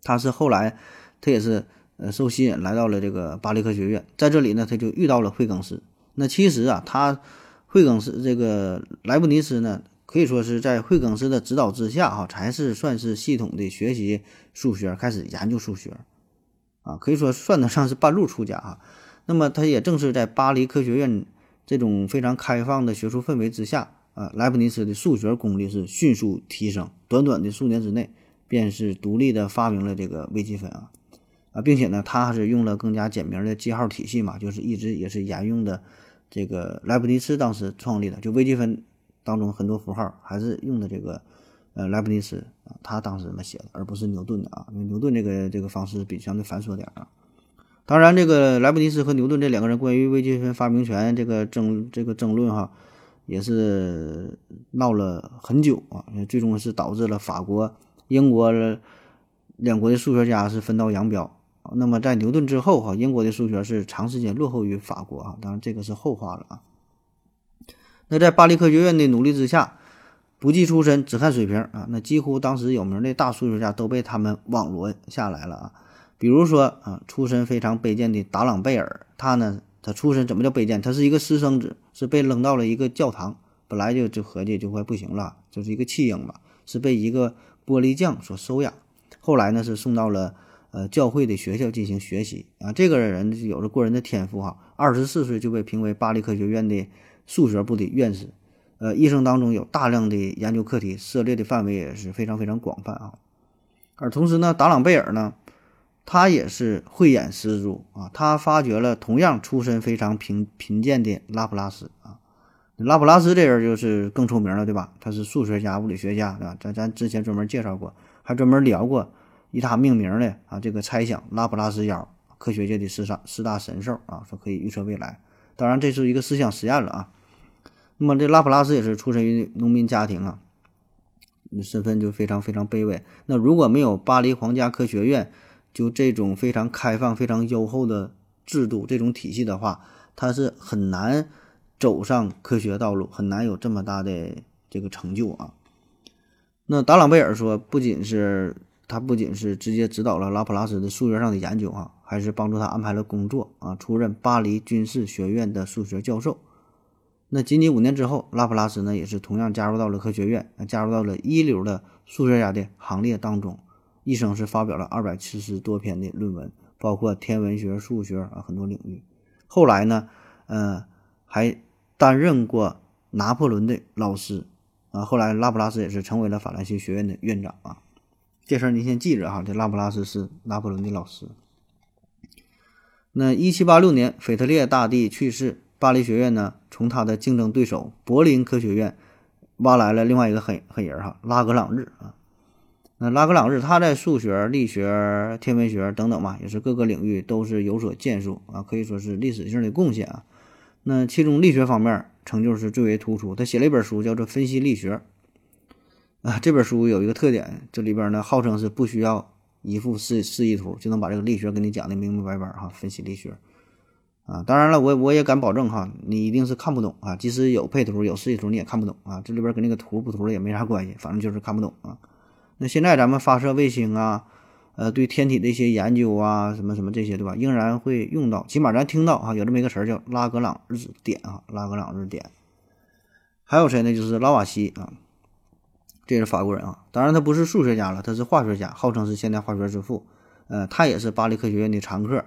他是后来他也是。呃，受吸引来到了这个巴黎科学院，在这里呢，他就遇到了惠更斯。那其实啊，他惠更斯这个莱布尼茨呢，可以说是在惠更斯的指导之下，哈，才是算是系统的学习数学，开始研究数学。啊，可以说算得上是半路出家哈。那么他也正是在巴黎科学院这种非常开放的学术氛围之下啊，莱布尼茨的数学功力是迅速提升，短短的数年之内便是独立的发明了这个微积分啊啊，并且呢，他还是用了更加简明的记号体系嘛，就是一直也是沿用的这个莱布尼茨当时创立的，就微积分当中很多符号还是用的这个呃莱布尼茨啊，他当时这么写的，而不是牛顿的啊，因为牛顿这个这个方式比相对繁琐点啊。当然，这个莱布尼茨和牛顿这两个人关于微积分发明权这个争这个争论哈，也是闹了很久啊，最终是导致了法国、英国两国的数学家是分道扬镳。那么在牛顿之后哈，英国的数学是长时间落后于法国啊，当然这个是后话了啊。那在巴黎科学院的努力之下，不计出身只看水平啊，那几乎当时有名的大数学家都被他们网罗下来了啊。比如说啊，出身非常卑贱的达朗贝尔，他呢，他出身怎么叫卑贱？他是一个私生子，是被扔到了一个教堂，本来就就合计就快不行了，就是一个弃婴吧，是被一个玻璃匠所收养，后来呢是送到了呃教会的学校进行学习啊。这个人有着过人的天赋哈，二十四岁就被评为巴黎科学院的数学部的院士，呃，一生当中有大量的研究课题，涉猎的范围也是非常非常广泛啊。而同时呢，达朗贝尔呢。他也是慧眼识珠啊，他发掘了同样出身非常贫贫贱的拉普拉斯啊。拉普拉斯这人就是更出名了，对吧？他是数学家、物理学家，对吧？咱咱之前专门介绍过，还专门聊过以他命名的啊这个猜想拉普拉斯妖，科学界的四大四大神兽啊，说可以预测未来。当然这是一个思想实验了啊。那么这拉普拉斯也是出身于农民家庭啊，身份就非常非常卑微。那如果没有巴黎皇家科学院，就这种非常开放、非常优厚的制度、这种体系的话，他是很难走上科学道路，很难有这么大的这个成就啊。那达朗贝尔说，不仅是他，不仅是直接指导了拉普拉斯的数学上的研究啊，还是帮助他安排了工作啊，出任巴黎军事学院的数学教授。那仅仅五年之后，拉普拉斯呢，也是同样加入到了科学院，加入到了一流的数学家的行列当中。一生是发表了二百七十多篇的论文，包括天文学、数学啊很多领域。后来呢，呃，还担任过拿破仑的老师啊。后来拉普拉斯也是成为了法兰西学院的院长啊。这事儿您先记着哈，这拉普拉斯是拿破仑的老师。那一七八六年，腓特烈大帝去世，巴黎学院呢从他的竞争对手柏林科学院挖来了另外一个黑黑人哈，拉格朗日啊。那拉格朗日他在数学、力学、天文学等等嘛，也是各个领域都是有所建树啊，可以说是历史性的贡献啊。那其中力学方面成就是最为突出，他写了一本书叫做《分析力学》啊。这本书有一个特点，这里边呢号称是不需要一幅示示意图就能把这个力学给你讲的明明白白哈。分析力学啊，当然了，我我也敢保证哈，你一定是看不懂啊。即使有配图、有示意图，你也看不懂啊。这里边跟那个图不图的也没啥关系，反正就是看不懂啊。那现在咱们发射卫星啊，呃，对天体的一些研究啊，什么什么这些，对吧？仍然会用到，起码咱听到啊，有这么一个词儿叫拉格朗日点啊，拉格朗日点。还有谁呢？就是拉瓦锡啊，这是法国人啊。当然他不是数学家了，他是化学家，号称是现代化学之父。呃，他也是巴黎科学院的常客。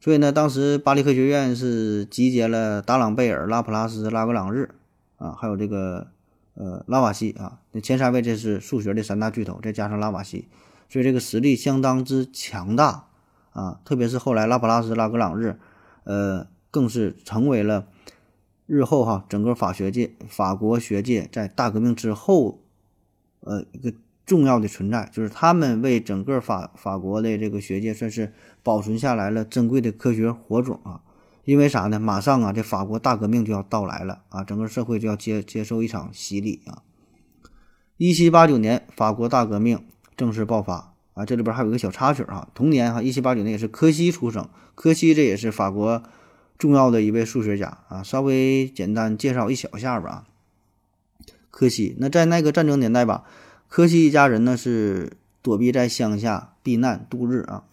所以呢，当时巴黎科学院是集结了达朗贝尔、拉普拉斯、拉格朗日啊，还有这个。呃，拉瓦锡啊，那前三位这是数学的三大巨头，再加上拉瓦锡，所以这个实力相当之强大啊。特别是后来拉普拉斯、拉格朗日，呃，更是成为了日后哈整个法学界、法国学界在大革命之后，呃，一个重要的存在，就是他们为整个法法国的这个学界算是保存下来了珍贵的科学火种啊。因为啥呢？马上啊，这法国大革命就要到来了啊，整个社会就要接接受一场洗礼啊。一七八九年，法国大革命正式爆发啊。这里边还有一个小插曲哈，同年哈，一七八九年也是柯西出生。柯西这也是法国重要的一位数学家啊。稍微简单介绍一小下吧。柯西，那在那个战争年代吧，柯西一家人呢是躲避在乡下避难度日啊。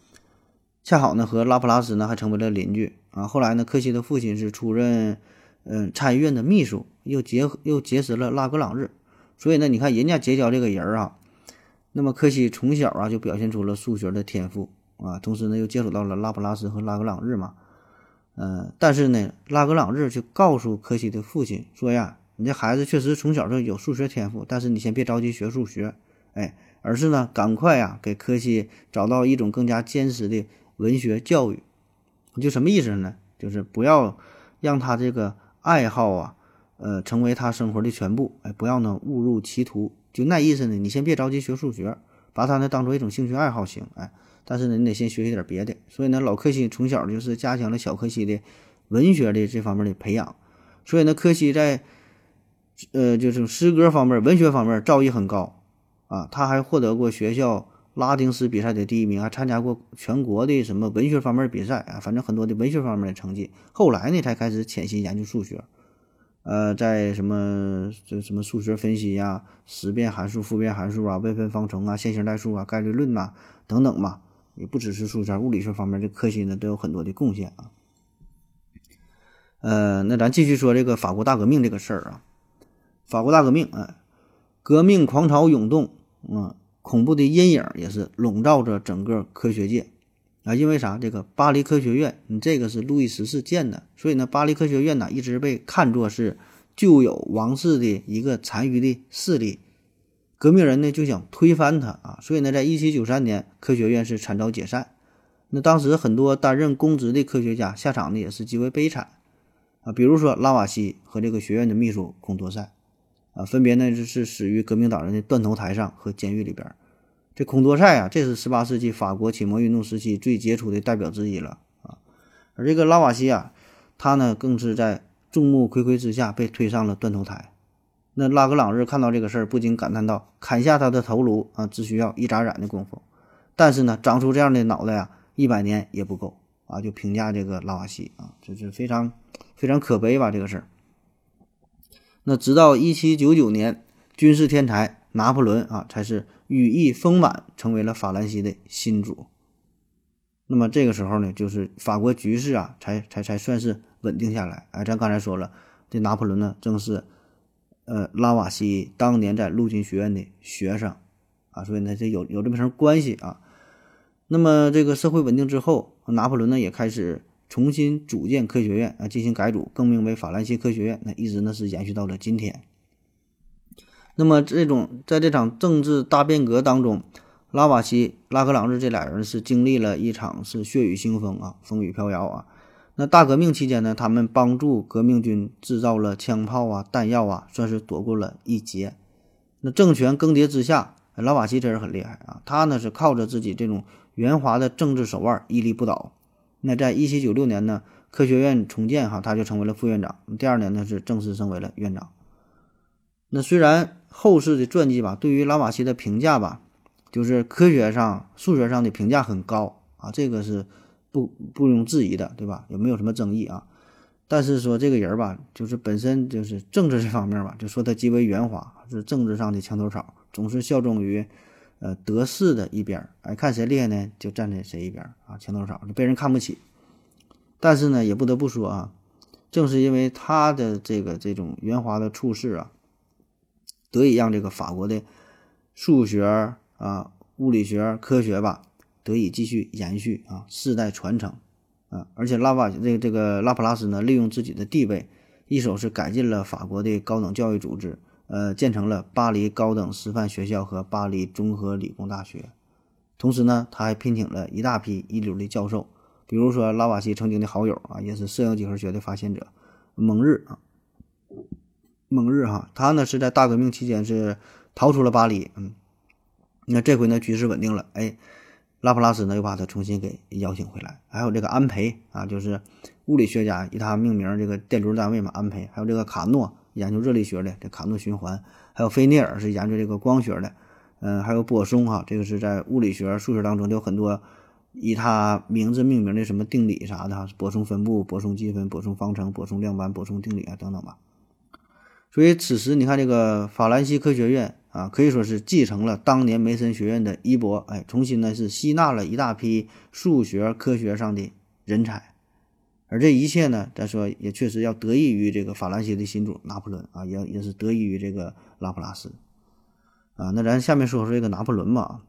恰好呢和拉普拉斯呢还成为了邻居。啊，后来呢，柯西的父亲是出任，嗯，参议院的秘书，又结又结识了拉格朗日，所以呢，你看人家结交这个人儿啊，那么柯西从小啊就表现出了数学的天赋啊，同时呢又接触到了拉普拉斯和拉格朗日嘛，嗯，但是呢，拉格朗日就告诉柯西的父亲说呀，你这孩子确实从小就有数学天赋，但是你先别着急学数学，哎，而是呢赶快呀给柯西找到一种更加坚实的文学教育，就什么意思呢？就是不要让他这个爱好啊，呃，成为他生活的全部，哎，不要呢误入歧途，就那意思呢，你先别着急学数学。把它呢当做一种兴趣爱好行，哎，但是呢你得先学习点别的。所以呢老柯西从小就是加强了小柯西的文学的这方面的培养。所以呢柯西在呃就是诗歌方面、文学方面造诣很高啊，他还获得过学校拉丁诗比赛的第一名，还参加过全国的什么文学方面比赛啊，反正很多的文学方面的成绩。后来呢才开始潜心研究数学。呃，在什么这什么数学分析呀、实变函数、复变函数啊、微分方程啊、线性代数啊、概率论呐等等嘛，也不只是数学，物理学方面的科学呢都有很多的贡献啊。呃，那咱继续说这个法国大革命这个事儿啊。法国大革命，哎，革命狂潮涌动，嗯，恐怖的阴影也是笼罩着整个科学界。啊，因为啥？这个巴黎科学院，你这个是路易十四建的，所以呢，巴黎科学院呢一直被看作是旧有王室的一个残余的势力。革命人呢就想推翻它啊，所以呢，在一七九三年，科学院是惨遭解散。那当时很多担任公职的科学家下场呢也是极为悲惨啊，比如说拉瓦锡和这个学院的秘书孔多塞啊，分别呢是死于革命党人的断头台上和监狱里边。这孔多塞啊，这是十八世纪法国启蒙运动时期最杰出的代表之一了啊。而这个拉瓦锡啊，他呢更是在众目睽睽之下被推上了断头台。那拉格朗日看到这个事儿，不禁感叹道：“砍下他的头颅啊，只需要一眨眼的功夫。但是呢，长出这样的脑袋啊，一百年也不够啊。”就评价这个拉瓦锡啊，这是非常非常可悲吧这个事儿。那直到一七九九年，军事天才拿破仑啊，才是。羽翼丰满，成为了法兰西的新主。那么这个时候呢，就是法国局势啊，才才才算是稳定下来。哎，咱刚才说了，这拿破仑呢，正是呃拉瓦锡当年在陆军学院的学生啊，所以呢，这有有这么层关系啊。那么这个社会稳定之后，拿破仑呢也开始重新组建科学院啊，进行改组，更名为法兰西科学院。那一直呢是延续到了今天。那么，这种在这场政治大变革当中，拉瓦锡、拉格朗日这俩人是经历了一场是血雨腥风啊，风雨飘摇啊。那大革命期间呢，他们帮助革命军制造了枪炮啊、弹药啊，算是躲过了一劫。那政权更迭之下，拉瓦锡这人很厉害啊，他呢是靠着自己这种圆滑的政治手腕屹立不倒。那在一七九六年呢，科学院重建哈，他就成为了副院长。第二年呢，是正式升为了院长。那虽然后世的传记吧，对于拉瓦锡的评价吧，就是科学上、数学上的评价很高啊，这个是不不容置疑的，对吧？也没有什么争议啊。但是说这个人吧，就是本身就是政治这方面吧，就说他极为圆滑，是政治上的墙头草，总是效忠于呃得势的一边儿，哎，看谁厉害呢，就站在谁一边儿啊，墙头草就被人看不起。但是呢，也不得不说啊，正是因为他的这个这种圆滑的处事啊。得以让这个法国的数学啊、物理学、科学吧得以继续延续啊，世代传承啊。而且拉瓦这个这个拉普拉斯呢，利用自己的地位，一手是改进了法国的高等教育组织，呃，建成了巴黎高等师范学校和巴黎综合理工大学。同时呢，他还聘请了一大批一流的教授，比如说拉瓦锡曾经的好友啊，也是摄影几何学的发现者蒙日啊。蒙日哈，他呢是在大革命期间是逃出了巴黎，嗯，那这回呢局势稳定了，哎，拉普拉斯呢又把他重新给邀请回来，还有这个安培啊，就是物理学家以他命名这个电流单位嘛，安培，还有这个卡诺研究热力学的这卡诺循环，还有菲涅尔是研究这个光学的，嗯，还有波松哈，这个是在物理学、数学当中有很多以他名字命名的什么定理啥的哈，波松分布、波松积分、波松方程、波松量斑、波松定理啊等等吧。所以此时，你看这个法兰西科学院啊，可以说是继承了当年梅森学院的衣钵，哎，重新呢是吸纳了一大批数学科学上的人才，而这一切呢，咱说也确实要得益于这个法兰西的新主拿破仑啊，也也是得益于这个拉普拉斯啊。那咱下面说说这个拿破仑吧。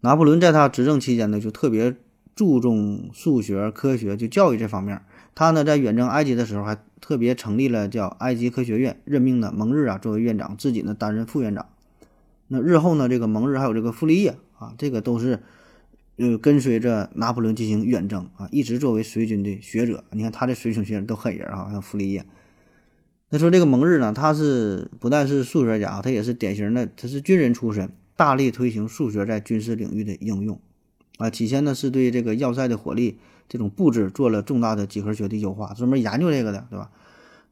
拿破仑在他执政期间呢，就特别注重数学、科学，就教育这方面。他呢，在远征埃及的时候，还特别成立了叫埃及科学院，任命呢蒙日啊作为院长，自己呢担任副院长。那日后呢，这个蒙日还有这个傅立叶啊，这个都是呃跟随着拿破仑进行远征啊，一直作为随军的学者。你看他这随军学者都狠人啊，像傅立叶。那说这个蒙日呢，他是不但是数学家，他也是典型的，他是军人出身，大力推行数学在军事领域的应用啊。起先呢是对这个要塞的火力这种布置做了重大的几何学的优化，专门研究这个的，对吧？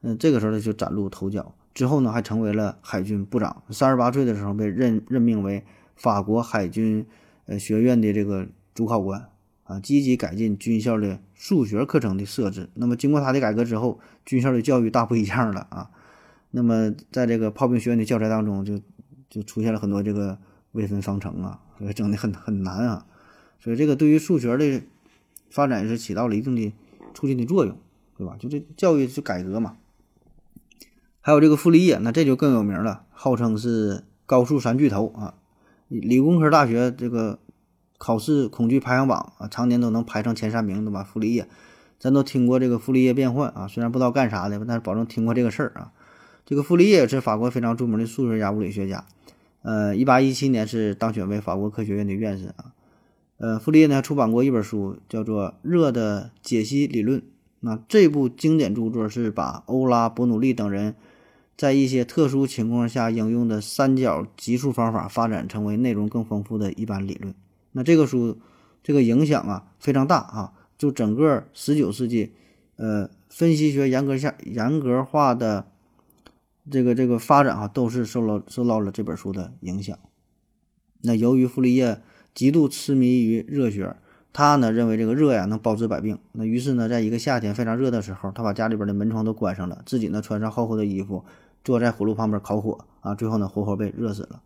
嗯，这个时候呢就崭露头角。之后呢，还成为了海军部长。三十八岁的时候被任任命为法国海军呃学院的这个主考官啊，积极改进军校的数学课程的设置。那么经过他的改革之后，军校的教育大不一样了啊。那么在这个炮兵学院的教材当中，就就出现了很多这个微分方程啊，所以整的很很难啊。所以这个对于数学的发展是起到了一定的促进的作用，对吧？就这教育是改革嘛。还有这个傅立叶，那这就更有名了，号称是高数三巨头啊。理工科大学这个考试恐惧排行榜啊，常年都能排上前三名，对吧？傅立叶，咱都听过这个傅立叶变换啊，虽然不知道干啥的，但是保证听过这个事儿啊。这个傅立叶是法国非常著名的数学家、物理学家。呃，一八一七年是当选为法国科学院的院士啊。呃，傅立叶呢出版过一本书，叫做《热的解析理论》。那这部经典著作是把欧拉·伯努利等人。在一些特殊情况下应用的三角级数方法发展成为内容更丰富的一般理论。那这个书，这个影响啊非常大啊！就整个十九世纪，呃，分析学严格下严格化的这个这个发展啊，都是受了受到了这本书的影响。那由于傅立叶极度痴迷于热学，他呢认为这个热呀能包治百病。那于是呢，在一个夏天非常热的时候，他把家里边的门窗都关上了，自己呢穿上厚厚的衣服。坐在火炉旁边烤火啊，最后呢活活被热死了，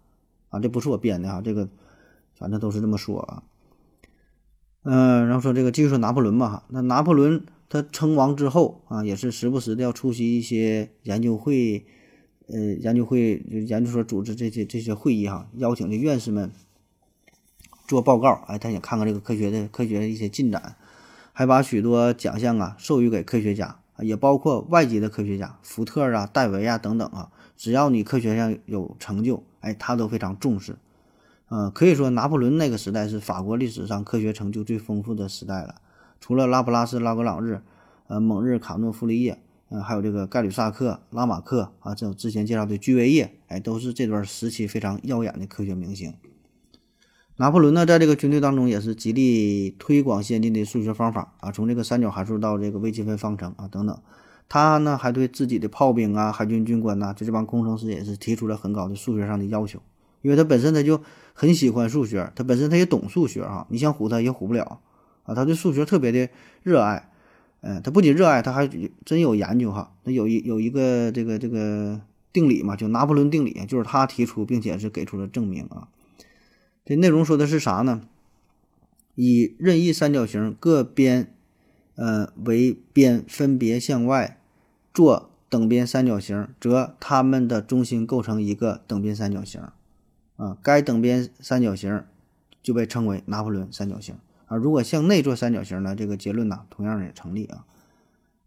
啊，这不是我编的啊，这个反正都是这么说啊。嗯，然后说这个继续说拿破仑吧哈，那拿破仑他称王之后啊，也是时不时的要出席一些研究会，呃，研究会就研究所组织这些这些会议哈，邀请的院士们做报告，哎，他想看看这个科学的科学的一些进展，还把许多奖项啊授予给科学家。也包括外籍的科学家，福特啊、戴维啊等等啊，只要你科学上有成就，哎，他都非常重视。呃，可以说拿破仑那个时代是法国历史上科学成就最丰富的时代了。除了拉普拉斯、拉格朗日、呃、蒙日、卡诺、傅立叶，嗯，还有这个盖吕萨克、拉马克啊，这种之前介绍的居维叶，哎，都是这段时期非常耀眼的科学明星。拿破仑呢，在这个军队当中也是极力推广先进的数学方法啊，从这个三角函数到这个微积分方程啊等等。他呢还对自己的炮兵啊、海军军官呐，就这帮工程师也是提出了很高的数学上的要求，因为他本身他就很喜欢数学，他本身他也懂数学啊，你想唬他也唬不了啊，他对数学特别的热爱。嗯，他不仅热爱，他还真有研究哈。那有一有一个这个这个定理嘛，就拿破仑定理，就是他提出并且是给出了证明啊。这内容说的是啥呢？以任意三角形各边，呃为边分别向外做等边三角形，则它们的中心构成一个等边三角形，啊，该等边三角形就被称为拿破仑三角形。啊，如果向内做三角形呢，这个结论呢同样也成立啊。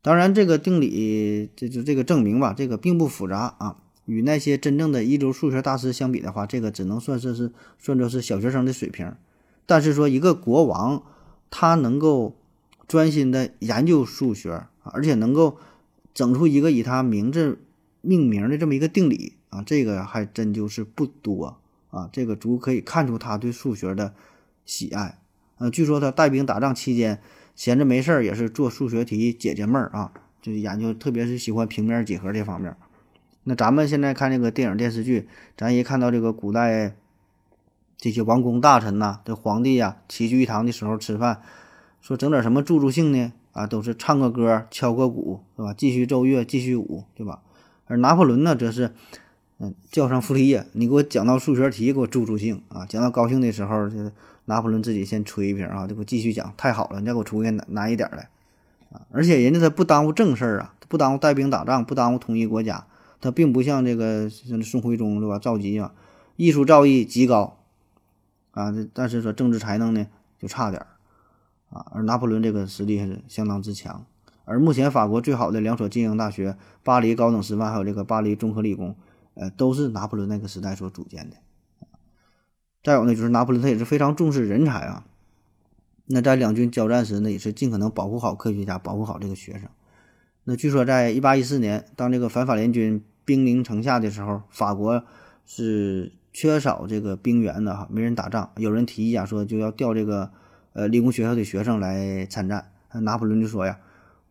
当然，这个定理这就这个证明吧，这个并不复杂啊。与那些真正的一流数学大师相比的话，这个只能算是是算作是小学生的水平。但是说一个国王，他能够专心的研究数学，而且能够整出一个以他名字命名的这么一个定理啊，这个还真就是不多啊。这个足可以看出他对数学的喜爱。呃，据说他带兵打仗期间，闲着没事儿也是做数学题解解闷儿啊，就是研究，特别是喜欢平面几何这方面。那咱们现在看这个电影电视剧，咱一看到这个古代这些王公大臣呐，这皇帝呀齐聚一堂的时候吃饭，说整点什么助助兴呢？啊，都是唱个歌，敲个鼓，是吧？继续奏乐，继续舞，对吧？而拿破仑呢，则是嗯叫上傅立叶，你给我讲到数学题，给我助助兴啊！讲到高兴的时候，就拿破仑自己先吹一瓶啊，就给我继续讲，太好了，你再给我出去拿拿一点来啊！而且人家他不耽误正事儿啊，不耽误带兵打仗，不耽误统一国家。他并不像这个像宋徽宗对吧？赵佶啊，艺术造诣极高，啊，但是说政治才能呢就差点儿啊。而拿破仑这个实力还是相当之强。而目前法国最好的两所精英大学——巴黎高等师范还有这个巴黎综合理工，呃，都是拿破仑那个时代所组建的。再有呢，就是拿破仑他也是非常重视人才啊。那在两军交战时呢，也是尽可能保护好科学家，保护好这个学生。那据说在一八一四年，当这个反法联军兵临城下的时候，法国是缺少这个兵员的哈，没人打仗。有人提议啊，说就要调这个呃理工学校的学生来参战。拿破仑就说呀。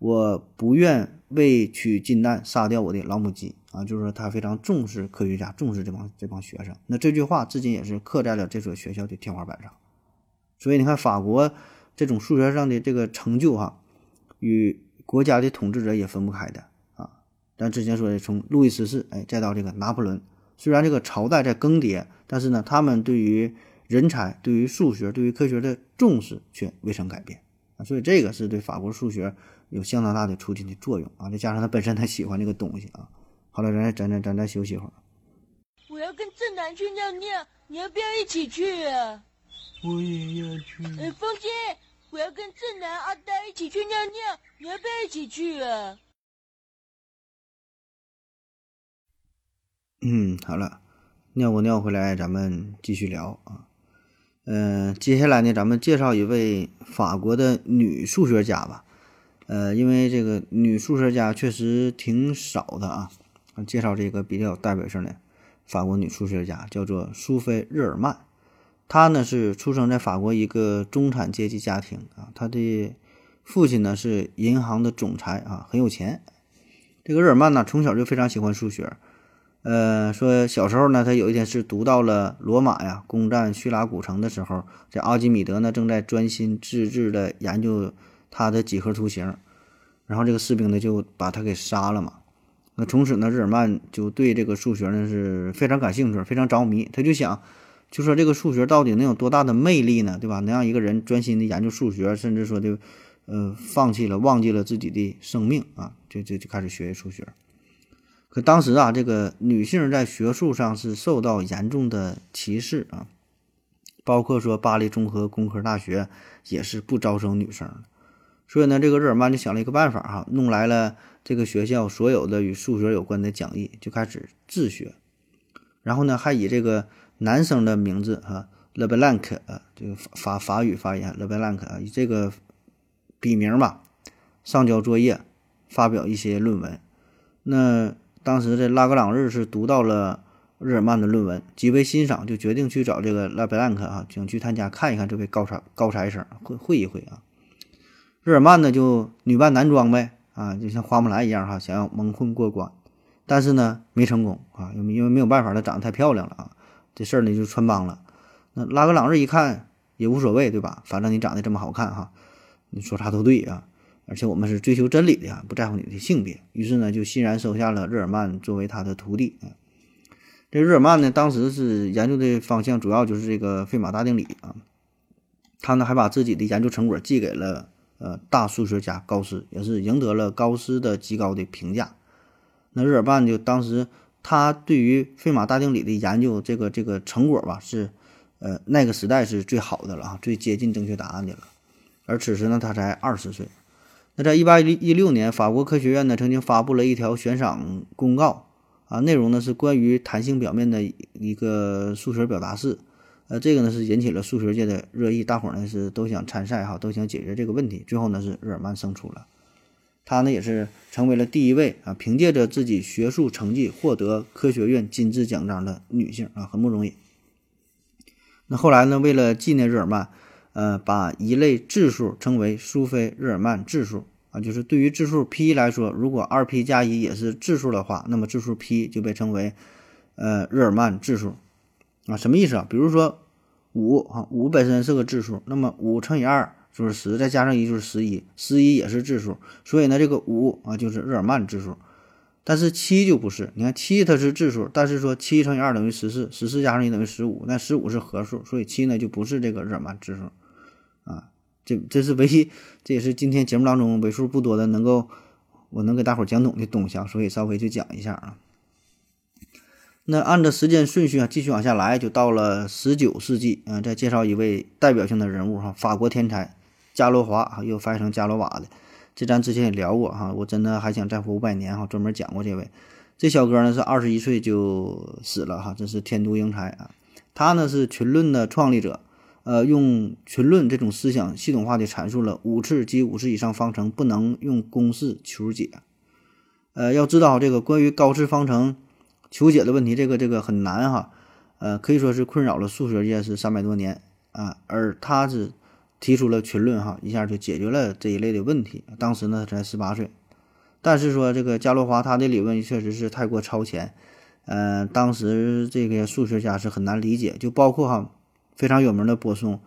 我不愿为取金蛋杀掉我的老母鸡啊！就是说他非常重视科学家，重视这帮这帮学生。那这句话至今也是刻在了这所学校的天花板上。所以你看，法国这种数学上的这个成就哈，与国家的统治者也分不开的。咱之前说的，从路易十四哎，再到这个拿破仑，虽然这个朝代在更迭，但是呢，他们对于人才、对于数学、对于科学的重视却未曾改变啊。所以这个是对法国数学。有相当大的促进的作用啊！再加上他本身他喜欢这个东西啊。好了，咱咱咱咱再休息一会儿。我要跟正南去尿尿，你要不要一起去啊？我也要去。哎，风姐，我要跟正南阿呆一起去尿尿，你要不要一起去啊？嗯，好了，尿过尿回来，咱们继续聊啊。嗯，接下来呢，咱们介绍一位法国的女数学家吧。呃，因为这个女数学家确实挺少的啊，介绍这个比较有代表性的法国女数学家，叫做苏菲·日耳曼。她呢是出生在法国一个中产阶级家庭啊，她的父亲呢是银行的总裁啊，很有钱。这个日耳曼呢从小就非常喜欢数学，呃，说小时候呢，他有一天是读到了罗马呀攻占叙拉古城的时候，这阿基米德呢正在专心致志的研究。他的几何图形，然后这个士兵呢就把他给杀了嘛。那从此呢，日耳曼就对这个数学呢是非常感兴趣，非常着迷。他就想，就说这个数学到底能有多大的魅力呢？对吧？能让一个人专心的研究数学，甚至说就，呃，放弃了、忘记了自己的生命啊，就就就开始学数学。可当时啊，这个女性在学术上是受到严重的歧视啊，包括说巴黎综合工科大学也是不招收女生。所以呢，这个日耳曼就想了一个办法哈，弄来了这个学校所有的与数学有关的讲义，就开始自学。然后呢，还以这个男生的名字哈，Le Blanc 啊，这个法法法语发音 Le Blanc 啊，以这个笔名吧，上交作业，发表一些论文。那当时这拉格朗日是读到了日耳曼的论文，极为欣赏，就决定去找这个 Le Blanc 啊，想去他家看一看这位高才高材生，会会一会啊。日耳曼呢，就女扮男装呗，啊，就像花木兰一样哈，想要蒙混过关，但是呢，没成功啊，因为没有办法，她长得太漂亮了啊，这事儿呢就穿帮了。那拉格朗日一看也无所谓，对吧？反正你长得这么好看哈，你说啥都对啊，而且我们是追求真理的呀，不在乎你的性别。于是呢，就欣然收下了日耳曼作为他的徒弟。这日耳曼呢，当时是研究的方向主要就是这个费马大定理啊，他呢还把自己的研究成果寄给了。呃，大数学家高斯也是赢得了高斯的极高的评价。那日耳曼就当时他对于费马大定理的研究，这个这个成果吧，是呃那个时代是最好的了啊，最接近正确答案的了。而此时呢，他才二十岁。那在一八一六年，法国科学院呢曾经发布了一条悬赏公告啊，内容呢是关于弹性表面的一个数学表达式。呃，这个呢是引起了数学界的热议，大伙儿呢是都想参赛哈，都想解决这个问题。最后呢是日耳曼胜出了，他呢也是成为了第一位啊，凭借着自己学术成绩获得科学院金质奖章的女性啊，很不容易。那后来呢，为了纪念日耳曼，呃，把一类质数称为苏菲日耳曼质数啊，就是对于质数 p 来说，如果二 p 加一也是质数的话，那么质数 p 就被称为呃日耳曼质数。啊，什么意思啊？比如说五啊，五本身是个质数，那么五乘以二就是十，再加上一就是十一，十一也是质数，所以呢，这个五啊就是日耳曼质数。但是七就不是，你看七它是质数，但是说七乘以二等于十四，十四加上一等于十五，那十五是合数，所以七呢就不是这个日耳曼质数。这这是唯一，这也是今天节目当中为数不多的能够我能给大伙讲懂的东西啊，所以稍微就讲一下啊。那按照时间顺序啊，继续往下来，就到了十九世纪啊，再介绍一位代表性的人物哈，法国天才伽罗华，又翻译成伽罗瓦的，这咱之前也聊过哈，我真的还想再活五百年哈，专门讲过这位。这小哥呢是二十一岁就死了哈，这是天妒英才啊。他呢是群论的创立者，呃，用群论这种思想系统化的阐述了五次及五次以上方程不能用公式求解。呃，要知道这个关于高次方程。求解的问题，这个这个很难哈，呃，可以说是困扰了数学界是三百多年啊。而他是提出了群论哈，一下就解决了这一类的问题。当时呢才十八岁，但是说这个伽罗华他的理论确实是太过超前，嗯，当时这个数学家是很难理解，就包括哈非常有名的波松，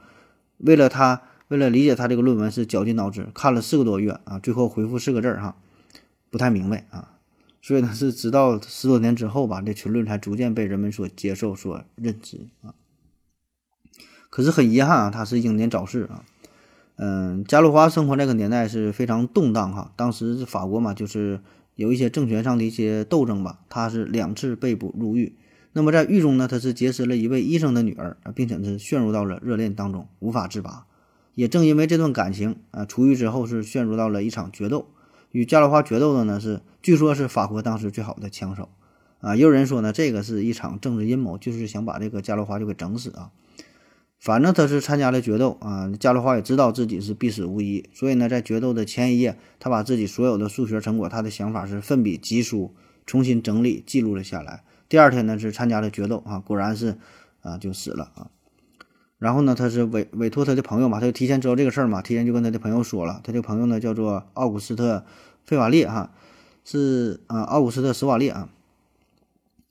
为了他为了理解他这个论文是绞尽脑汁，看了四个多月啊，最后回复四个字儿哈，不太明白啊。所以呢，是直到十多年之后吧，这群论才逐渐被人们所接受、所认知啊。可是很遗憾啊，他是英年早逝啊。嗯，加罗华生活那个年代是非常动荡哈，当时法国嘛，就是有一些政权上的一些斗争吧。他是两次被捕入狱，那么在狱中呢，他是结识了一位医生的女儿啊，并且是陷入到了热恋当中，无法自拔。也正因为这段感情啊，出狱之后是陷入到了一场决斗。与加罗华决斗的呢是，据说是法国当时最好的枪手，啊，也有人说呢，这个是一场政治阴谋，就是想把这个加罗华就给整死啊。反正他是参加了决斗啊，加罗华也知道自己是必死无疑，所以呢，在决斗的前一夜，他把自己所有的数学成果，他的想法是奋笔疾书，重新整理记录了下来。第二天呢，是参加了决斗啊，果然是啊就死了啊。然后呢，他是委委托他的朋友嘛，他就提前知道这个事儿嘛，提前就跟他的朋友说了。他这个朋友呢叫做奥古斯特·费瓦列哈，是啊，奥古斯特·史瓦列啊，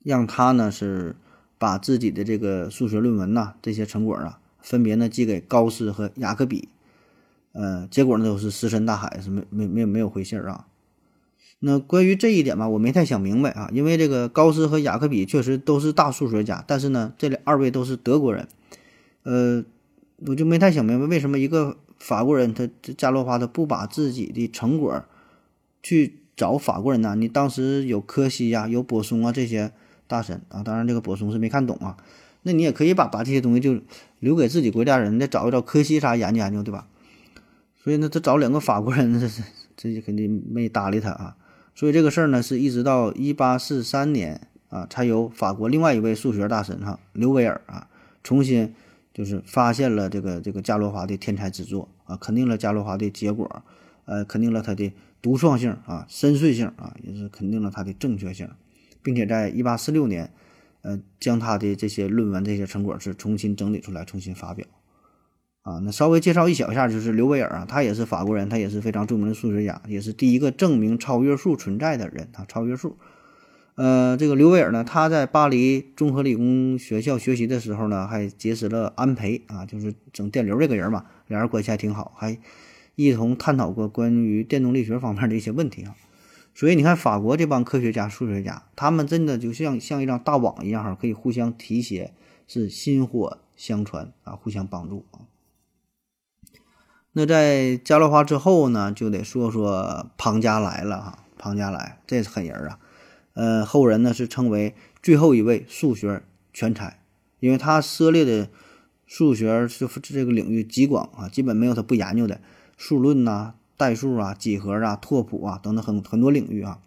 让他呢是把自己的这个数学论文呐这些成果啊，分别呢寄给高斯和雅克比，呃，结果呢都是石沉大海，是没没没没有回信儿啊。那关于这一点吧，我没太想明白啊，因为这个高斯和雅克比确实都是大数学家，但是呢，这二位都是德国人。呃，我就没太想明白，为什么一个法国人，他这加罗华他不把自己的成果去找法国人呢？你当时有柯西呀，有柏松啊这些大神啊，当然这个柏松是没看懂啊。那你也可以把把这些东西就留给自己国家人，再找一找柯西啥研究研究，对吧？所以呢，他找两个法国人，这是这肯定没搭理他啊。所以这个事儿呢，是一直到一八四三年啊，才由法国另外一位数学大神哈刘维尔啊重新。就是发现了这个这个伽罗华的天才之作啊，肯定了伽罗华的结果，呃，肯定了他的独创性啊、深邃性啊，也是肯定了他的正确性，并且在一八四六年，呃，将他的这些论文、这些成果是重新整理出来，重新发表。啊，那稍微介绍一小下，就是刘维尔啊，他也是法国人，他也是非常著名的数学家，也是第一个证明超约数存在的人啊，超约数。呃，这个刘维尔呢，他在巴黎综合理工学校学习的时候呢，还结识了安培啊，就是整电流这个人嘛，两人关系还挺好，还一同探讨过关于电动力学方面的一些问题啊。所以你看，法国这帮科学家、数学家，他们真的就像像一张大网一样哈，可以互相提携，是薪火相传啊，互相帮助啊。那在加罗华之后呢，就得说说庞加莱了哈，庞加莱这是狠人啊。呃，后人呢是称为最后一位数学全才，因为他涉猎的数学是这个领域极广啊，基本没有他不研究的数论呐、代数啊、几何啊、拓扑啊等等很很多领域啊。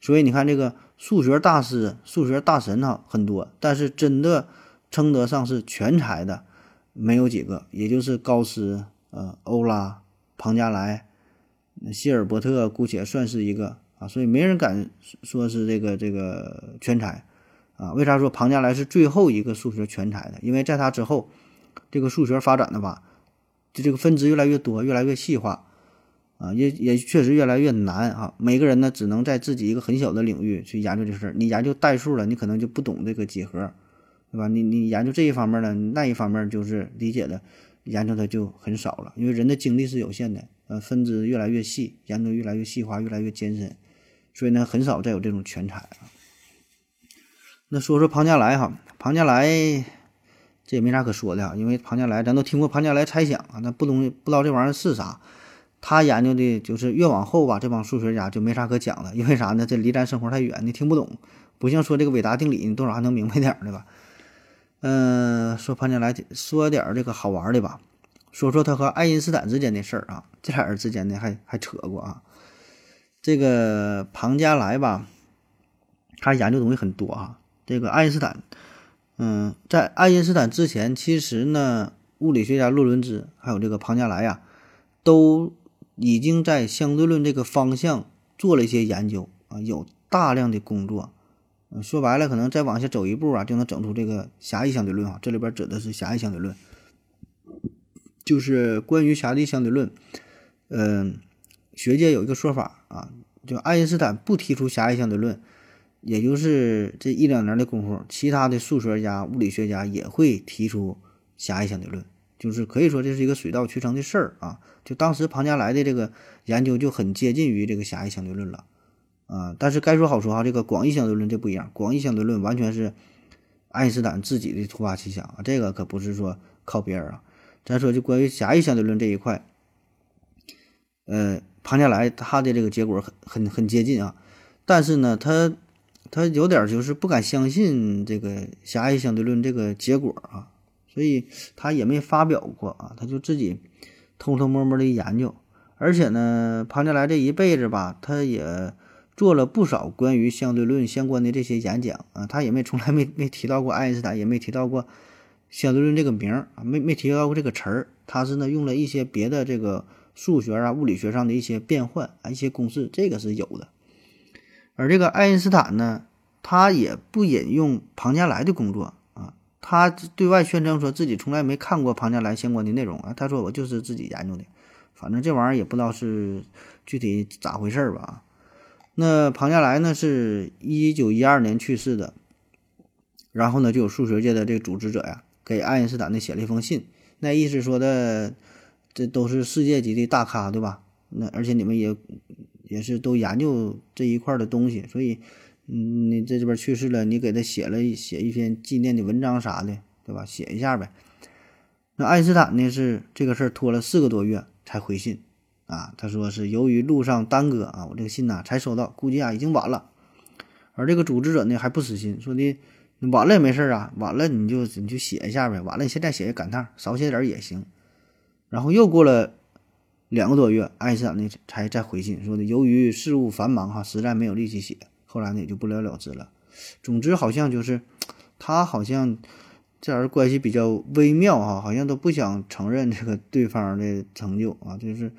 所以你看这个数学大师、数学大神哈很多，但是真的称得上是全才的没有几个，也就是高斯、呃欧拉、庞加莱、希尔伯特，姑且算是一个。啊，所以没人敢说是这个这个全才，啊，为啥说庞加莱是最后一个数学全才的？因为在他之后，这个数学发展的吧，就这个分支越来越多，越来越细化，啊，也也确实越来越难啊。每个人呢，只能在自己一个很小的领域去研究这事儿。你研究代数了，你可能就不懂这个几何，对吧？你你研究这一方面呢，那一方面就是理解的，研究的就很少了。因为人的精力是有限的，呃，分支越来越细，研究越来越细化，越来越艰深。所以呢，很少再有这种全才啊。那说说庞加莱哈，庞加莱这也没啥可说的啊，因为庞加莱咱都听过庞加莱猜想啊，那不东不知道这玩意儿是啥。他研究的就是越往后吧，这帮数学家就没啥可讲了，因为啥呢？这离咱生活太远，你听不懂。不像说这个伟大定理，你多少还能明白点儿，对吧？嗯，说庞加莱，说点儿这个好玩的吧，说说他和爱因斯坦之间的事儿啊，这俩人之间呢还还扯过啊。这个庞加莱吧，他研究东西很多啊。这个爱因斯坦，嗯，在爱因斯坦之前，其实呢，物理学家洛伦兹还有这个庞加莱呀，都已经在相对论这个方向做了一些研究啊，有大量的工作。嗯，说白了，可能再往下走一步啊，就能整出这个狭义相对论啊。这里边指的是狭义相对论，就是关于狭义相对论，嗯，学界有一个说法啊，就爱因斯坦不提出狭义相对论。也就是这一两年的功夫，其他的数学家、物理学家也会提出狭义相对论，就是可以说这是一个水到渠成的事儿啊。就当时庞加莱的这个研究就很接近于这个狭义相对论了啊。但是该说好说哈，这个广义相对论这不一样，广义相对论完全是爱因斯坦自己的突发奇想啊，这个可不是说靠别人啊。咱说就关于狭义相对论这一块，呃，庞加莱他的这个结果很很很接近啊，但是呢，他。他有点就是不敢相信这个狭义相对论这个结果啊，所以他也没发表过啊，他就自己偷偷摸摸的研究。而且呢，庞加莱这一辈子吧，他也做了不少关于相对论相关的这些演讲啊，他也没从来没没提到过爱因斯坦，也没提到过相对论这个名儿啊，没没提到过这个词儿。他是呢用了一些别的这个数学啊、物理学上的一些变换啊、一些公式，这个是有的。而这个爱因斯坦呢，他也不引用庞加莱的工作啊，他对外宣称说自己从来没看过庞加莱相关的内容啊，他说我就是自己研究的，反正这玩意儿也不知道是具体咋回事儿吧。那庞加莱呢是一九一二年去世的，然后呢就有数学界的这个组织者呀给爱因斯坦呢写了一封信，那意思说的这都是世界级的大咖对吧？那而且你们也。也是都研究这一块的东西，所以，嗯，你在这边去世了，你给他写了写一篇纪念的文章啥的，对吧？写一下呗。那爱因斯坦呢？是这个事儿拖了四个多月才回信啊。他说是由于路上耽搁啊，我这个信呐才收到，估计啊已经晚了。而这个组织者呢还不死心，说的晚了也没事啊，晚了你就你就写一下呗，晚了你现在写个感叹，少写点也行。然后又过了。两个多月，爱因斯坦呢才再回信说的，由于事务繁忙哈，实在没有力气写。后来呢也就不了了之了。总之好像就是他好像这俩人关系比较微妙哈，好像都不想承认这个对方的成就啊，就是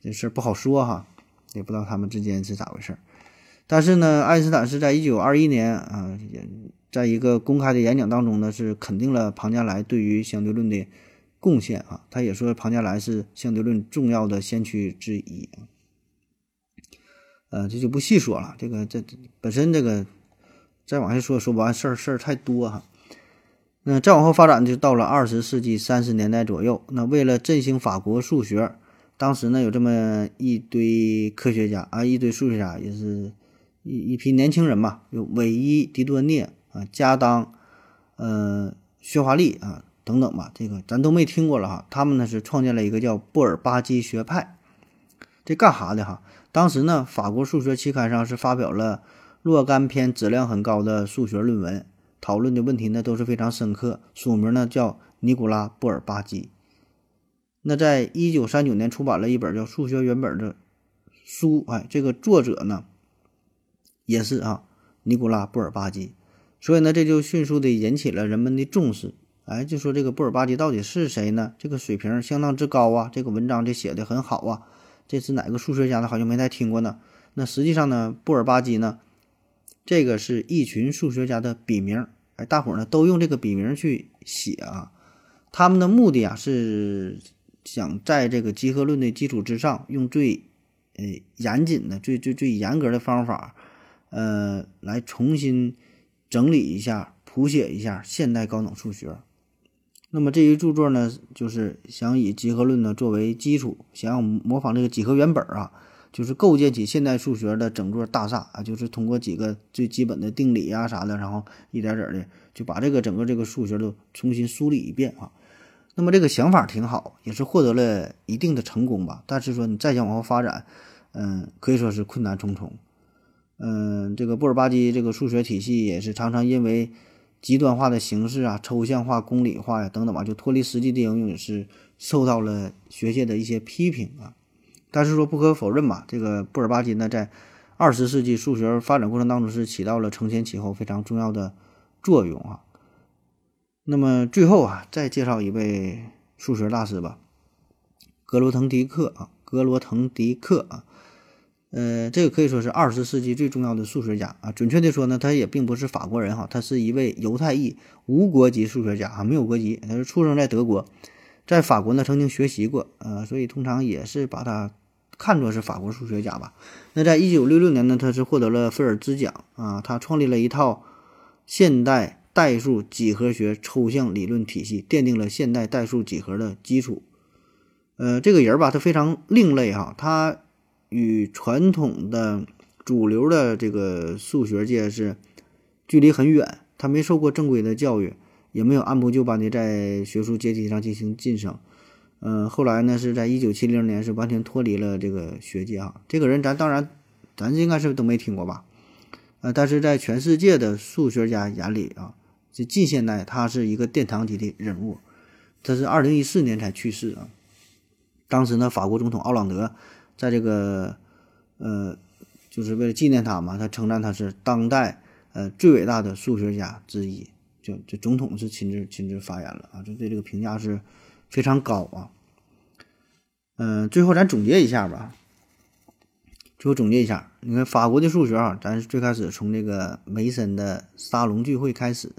这事儿不好说哈，也不知道他们之间是咋回事。但是呢，爱因斯坦是在一九二一年啊，也在一个公开的演讲当中呢，是肯定了庞加莱对于相对论的。贡献啊，他也说庞加莱是相对论重要的先驱之一呃，这就不细说了。这个这本身这个再往下说说不完，事儿事儿太多哈。那再往后发展就到了二十世纪三十年代左右。那为了振兴法国数学，当时呢有这么一堆科学家啊，一堆数学家，也是一一批年轻人嘛，有韦伊、迪多涅啊、加当、呃、薛华利啊。等等吧，这个咱都没听过了哈。他们呢是创建了一个叫布尔巴基学派，这干哈的哈？当时呢，法国数学期刊上是发表了若干篇质量很高的数学论文，讨论的问题呢都是非常深刻。书名呢叫尼古拉·布尔巴基。那在一九三九年出版了一本叫《数学原本》的书，哎，这个作者呢也是啊，尼古拉·布尔巴基。所以呢，这就迅速的引起了人们的重视。哎，就说这个布尔巴基到底是谁呢？这个水平相当之高啊，这个文章这写的很好啊。这是哪个数学家呢？好像没太听过呢。那实际上呢，布尔巴基呢，这个是一群数学家的笔名。哎，大伙儿呢都用这个笔名去写啊。他们的目的啊是想在这个集合论的基础之上，用最呃严谨的、最最最严格的方法，呃，来重新整理一下、谱写一下现代高等数学。那么这一著作呢，就是想以集合论呢作为基础，想要模仿这个几何原本啊，就是构建起现代数学的整座大厦啊，就是通过几个最基本的定理啊啥的，然后一点点的就把这个整个这个数学都重新梳理一遍啊。那么这个想法挺好，也是获得了一定的成功吧。但是说你再想往后发展，嗯，可以说是困难重重。嗯，这个布尔巴基这个数学体系也是常常因为极端化的形式啊、抽象化、公理化呀等等吧，就脱离实际的应用，也是受到了学界的一些批评啊。但是说不可否认吧，这个布尔巴金呢，在二十世纪数学发展过程当中是起到了承前启后非常重要的作用啊。那么最后啊，再介绍一位数学大师吧，格罗滕迪克啊，格罗滕迪克啊。呃，这个可以说是二十世纪最重要的数学家啊。准确的说呢，他也并不是法国人哈，他是一位犹太裔无国籍数学家啊，没有国籍，他是出生在德国，在法国呢曾经学习过，呃，所以通常也是把他看作是法国数学家吧。那在一九六六年呢，他是获得了菲尔兹奖啊，他创立了一套现代代数几何学抽象理论体系，奠定了现代代数几何的基础。呃，这个人吧，他非常另类哈，他。与传统的主流的这个数学界是距离很远，他没受过正规的教育，也没有按部就班的在学术阶梯上进行晋升。嗯，后来呢，是在一九七零年是完全脱离了这个学界啊。这个人咱当然咱应该是都没听过吧？呃，但是在全世界的数学家眼里啊，这近现代他是一个殿堂级的人物。他是二零一四年才去世啊。当时呢，法国总统奥朗德。在这个，呃，就是为了纪念他嘛，他称赞他是当代呃最伟大的数学家之一，就这总统是亲自亲自发言了啊，就对这个评价是非常高啊。嗯，最后咱总结一下吧，最后总结一下，你看法国的数学啊，咱最开始从这个梅森的沙龙聚会开始，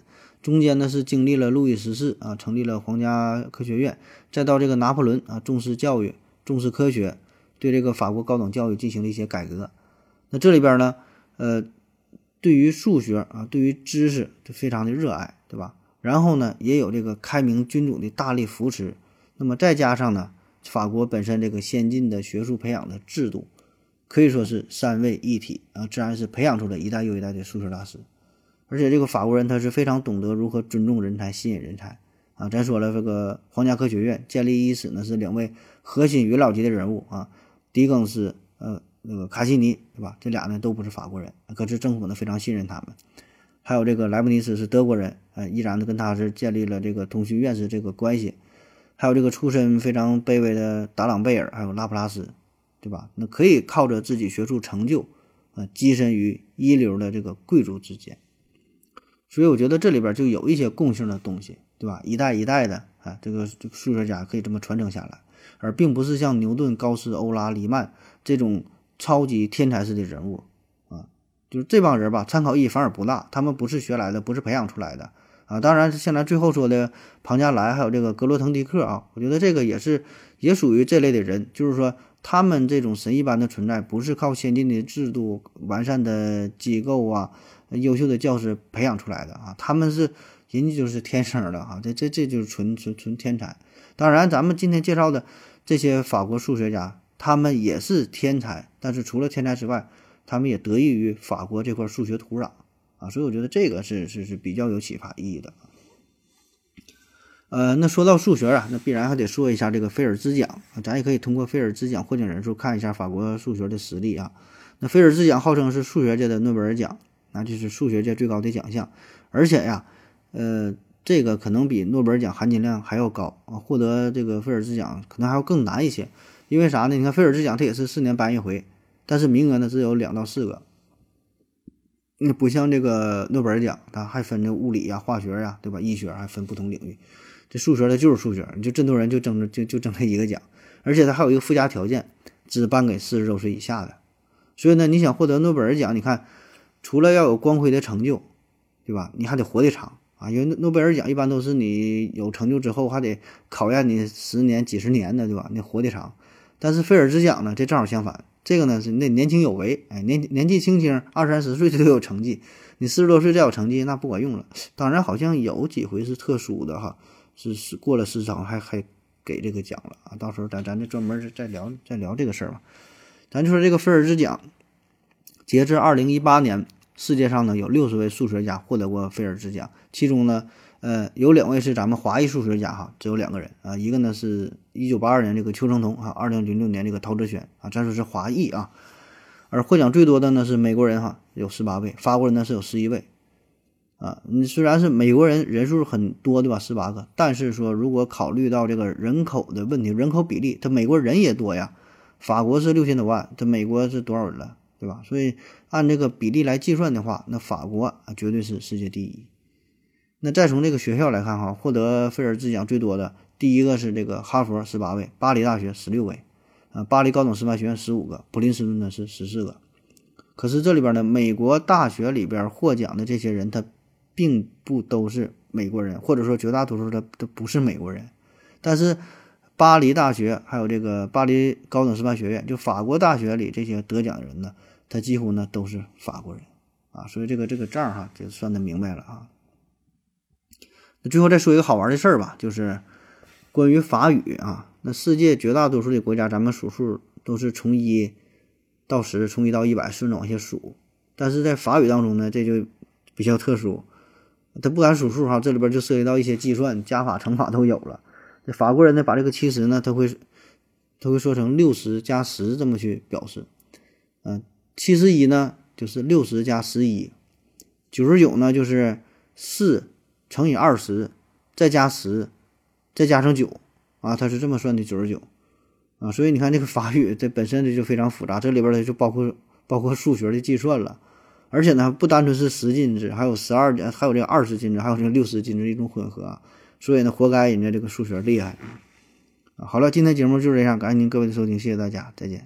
中间呢是经历了路易十四啊，成立了皇家科学院，再到这个拿破仑啊，重视教育，重视科学。对这个法国高等教育进行了一些改革，那这里边呢，呃，对于数学啊，对于知识就非常的热爱，对吧？然后呢，也有这个开明君主的大力扶持，那么再加上呢，法国本身这个先进的学术培养的制度，可以说是三位一体啊，自然是培养出了一代又一代的数学大师。而且这个法国人他是非常懂得如何尊重人才、吸引人才啊。咱说了，这个皇家科学院建立伊始呢，是两位核心元老级的人物啊。狄更斯，呃，那个卡西尼，对吧？这俩呢都不是法国人，可是政府呢非常信任他们。还有这个莱布尼茨是德国人，呃，依然呢跟他是建立了这个通讯院士这个关系。还有这个出身非常卑微的达朗贝尔，还有拉普拉斯，对吧？那可以靠着自己学术成就，呃，跻身于一流的这个贵族之间。所以我觉得这里边就有一些共性的东西，对吧？一代一代的啊，这个这个数学家可以这么传承下来。而并不是像牛顿、高斯、欧拉、黎曼这种超级天才式的人物啊，就是这帮人吧，参考意义反而不大。他们不是学来的，不是培养出来的啊。当然，像咱最后说的庞加莱，还有这个格罗滕迪克啊，我觉得这个也是也属于这类的人。就是说，他们这种神一般的存在，不是靠先进的制度、完善的机构啊、优秀的教师培养出来的啊，他们是人家就是天生的啊，这这这就是纯纯纯天才。当然，咱们今天介绍的这些法国数学家，他们也是天才，但是除了天才之外，他们也得益于法国这块数学土壤啊，所以我觉得这个是是是比较有启发意义的。呃，那说到数学啊，那必然还得说一下这个菲尔兹奖啊，咱也可以通过菲尔兹奖获奖人数看一下法国数学的实力啊。那菲尔兹奖号称是数学界的诺贝尔奖，那就是数学界最高的奖项，而且呀，呃。这个可能比诺贝尔奖含金量还要高啊！获得这个菲尔兹奖可能还要更难一些，因为啥呢？你看菲尔兹奖它也是四年颁一回，但是名额呢只有两到四个。那不像这个诺贝尔奖，它还分这物理呀、化学呀，对吧？医学还分不同领域。这数学它就是数学，你就这么多人就争着就就争这一个奖，而且它还有一个附加条件，只颁给四十周岁以下的。所以呢，你想获得诺贝尔奖，你看除了要有光辉的成就，对吧？你还得活得长。啊，因为诺贝尔奖一般都是你有成就之后还得考验你十年、几十年的，对吧？你活得长。但是菲尔兹奖呢，这正好相反，这个呢是那年轻有为，哎，年年纪轻轻，二三十岁就有成绩，你四十多岁再有成绩那不管用了。当然，好像有几回是特殊的哈，是是过了市场还还给这个奖了啊。到时候咱咱就专门再聊再聊这个事儿吧。咱就说这个菲尔兹奖，截至二零一八年。世界上呢有六十位数学家获得过菲尔兹奖，其中呢，呃，有两位是咱们华裔数学家哈，只有两个人啊，一个呢是一九八二年这个邱成桐啊，二零零六年这个陶哲轩啊，咱说是华裔啊，而获奖最多的呢是美国人哈，有十八位，法国人呢是有十一位。啊，你虽然是美国人人数很多对吧，十八个，但是说如果考虑到这个人口的问题，人口比例，它美国人也多呀。法国是六千多万，这美国是多少人了，对吧？所以按这个比例来计算的话，那法国啊绝对是世界第一。那再从这个学校来看哈，获得菲尔兹奖最多的第一个是这个哈佛十八位，巴黎大学十六位，啊，巴黎高等师范学院十五个，普林斯顿呢是十四个。可是这里边呢，美国大学里边获奖的这些人，他并不都是美国人，或者说绝大多数的都不是美国人，但是。巴黎大学还有这个巴黎高等师范学院，就法国大学里这些得奖人呢，他几乎呢都是法国人啊，所以这个这个账哈就算得明白了啊。那最后再说一个好玩的事儿吧，就是关于法语啊，那世界绝大多数的国家，咱们数数都是从一到十，从一到一百顺着往下数，但是在法语当中呢，这就比较特殊，他不敢数数哈，这里边就涉及到一些计算、加法、乘法都有了。这法国人呢，把这个七十呢，他会，他会说成六十加十这么去表示，嗯，七十一呢就是六十加十一，九十九呢就是四乘以二十再加十，再加上九，啊，他是这么算的九十九，啊，所以你看这个法语这本身这就非常复杂，这里边呢就包括包括数学的计算了，而且呢不单纯是十进制，还有十二还有这二十进制，还有这个六十进制一种混合。所以呢，活该人家这个数学厉害啊！好了，今天节目就是这样，感谢您各位的收听，谢谢大家，再见。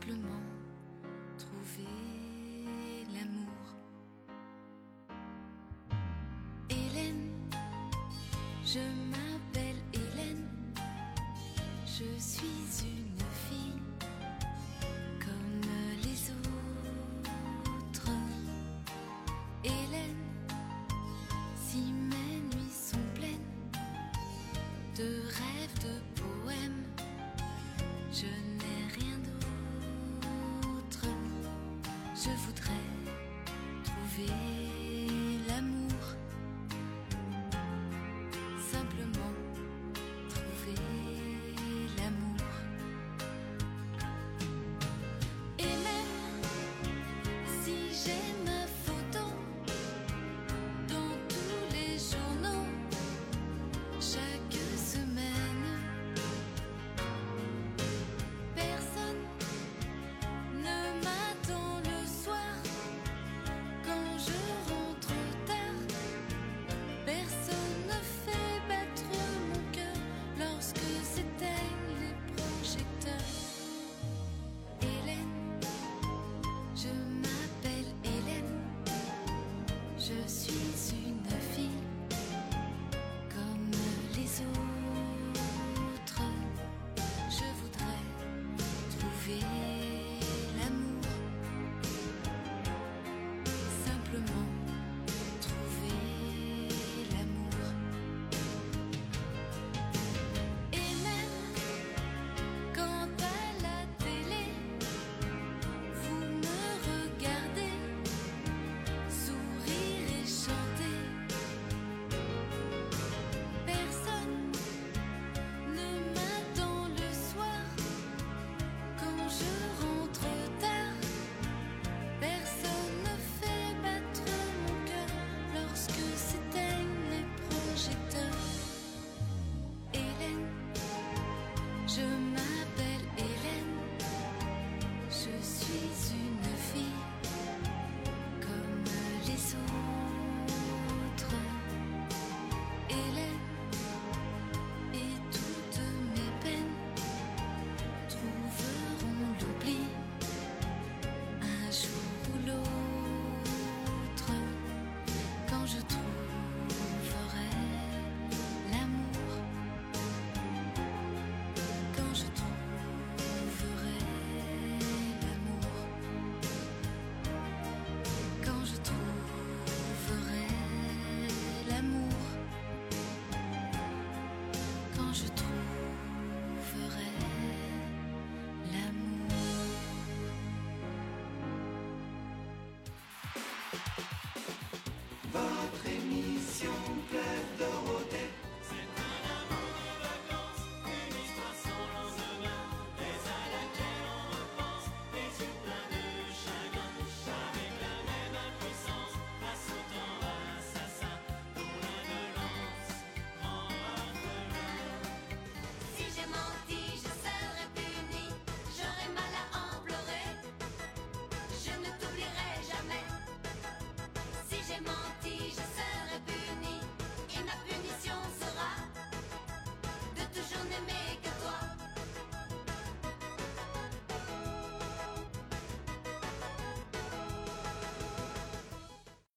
simplement trouver l'amour. Hélène, je m'appelle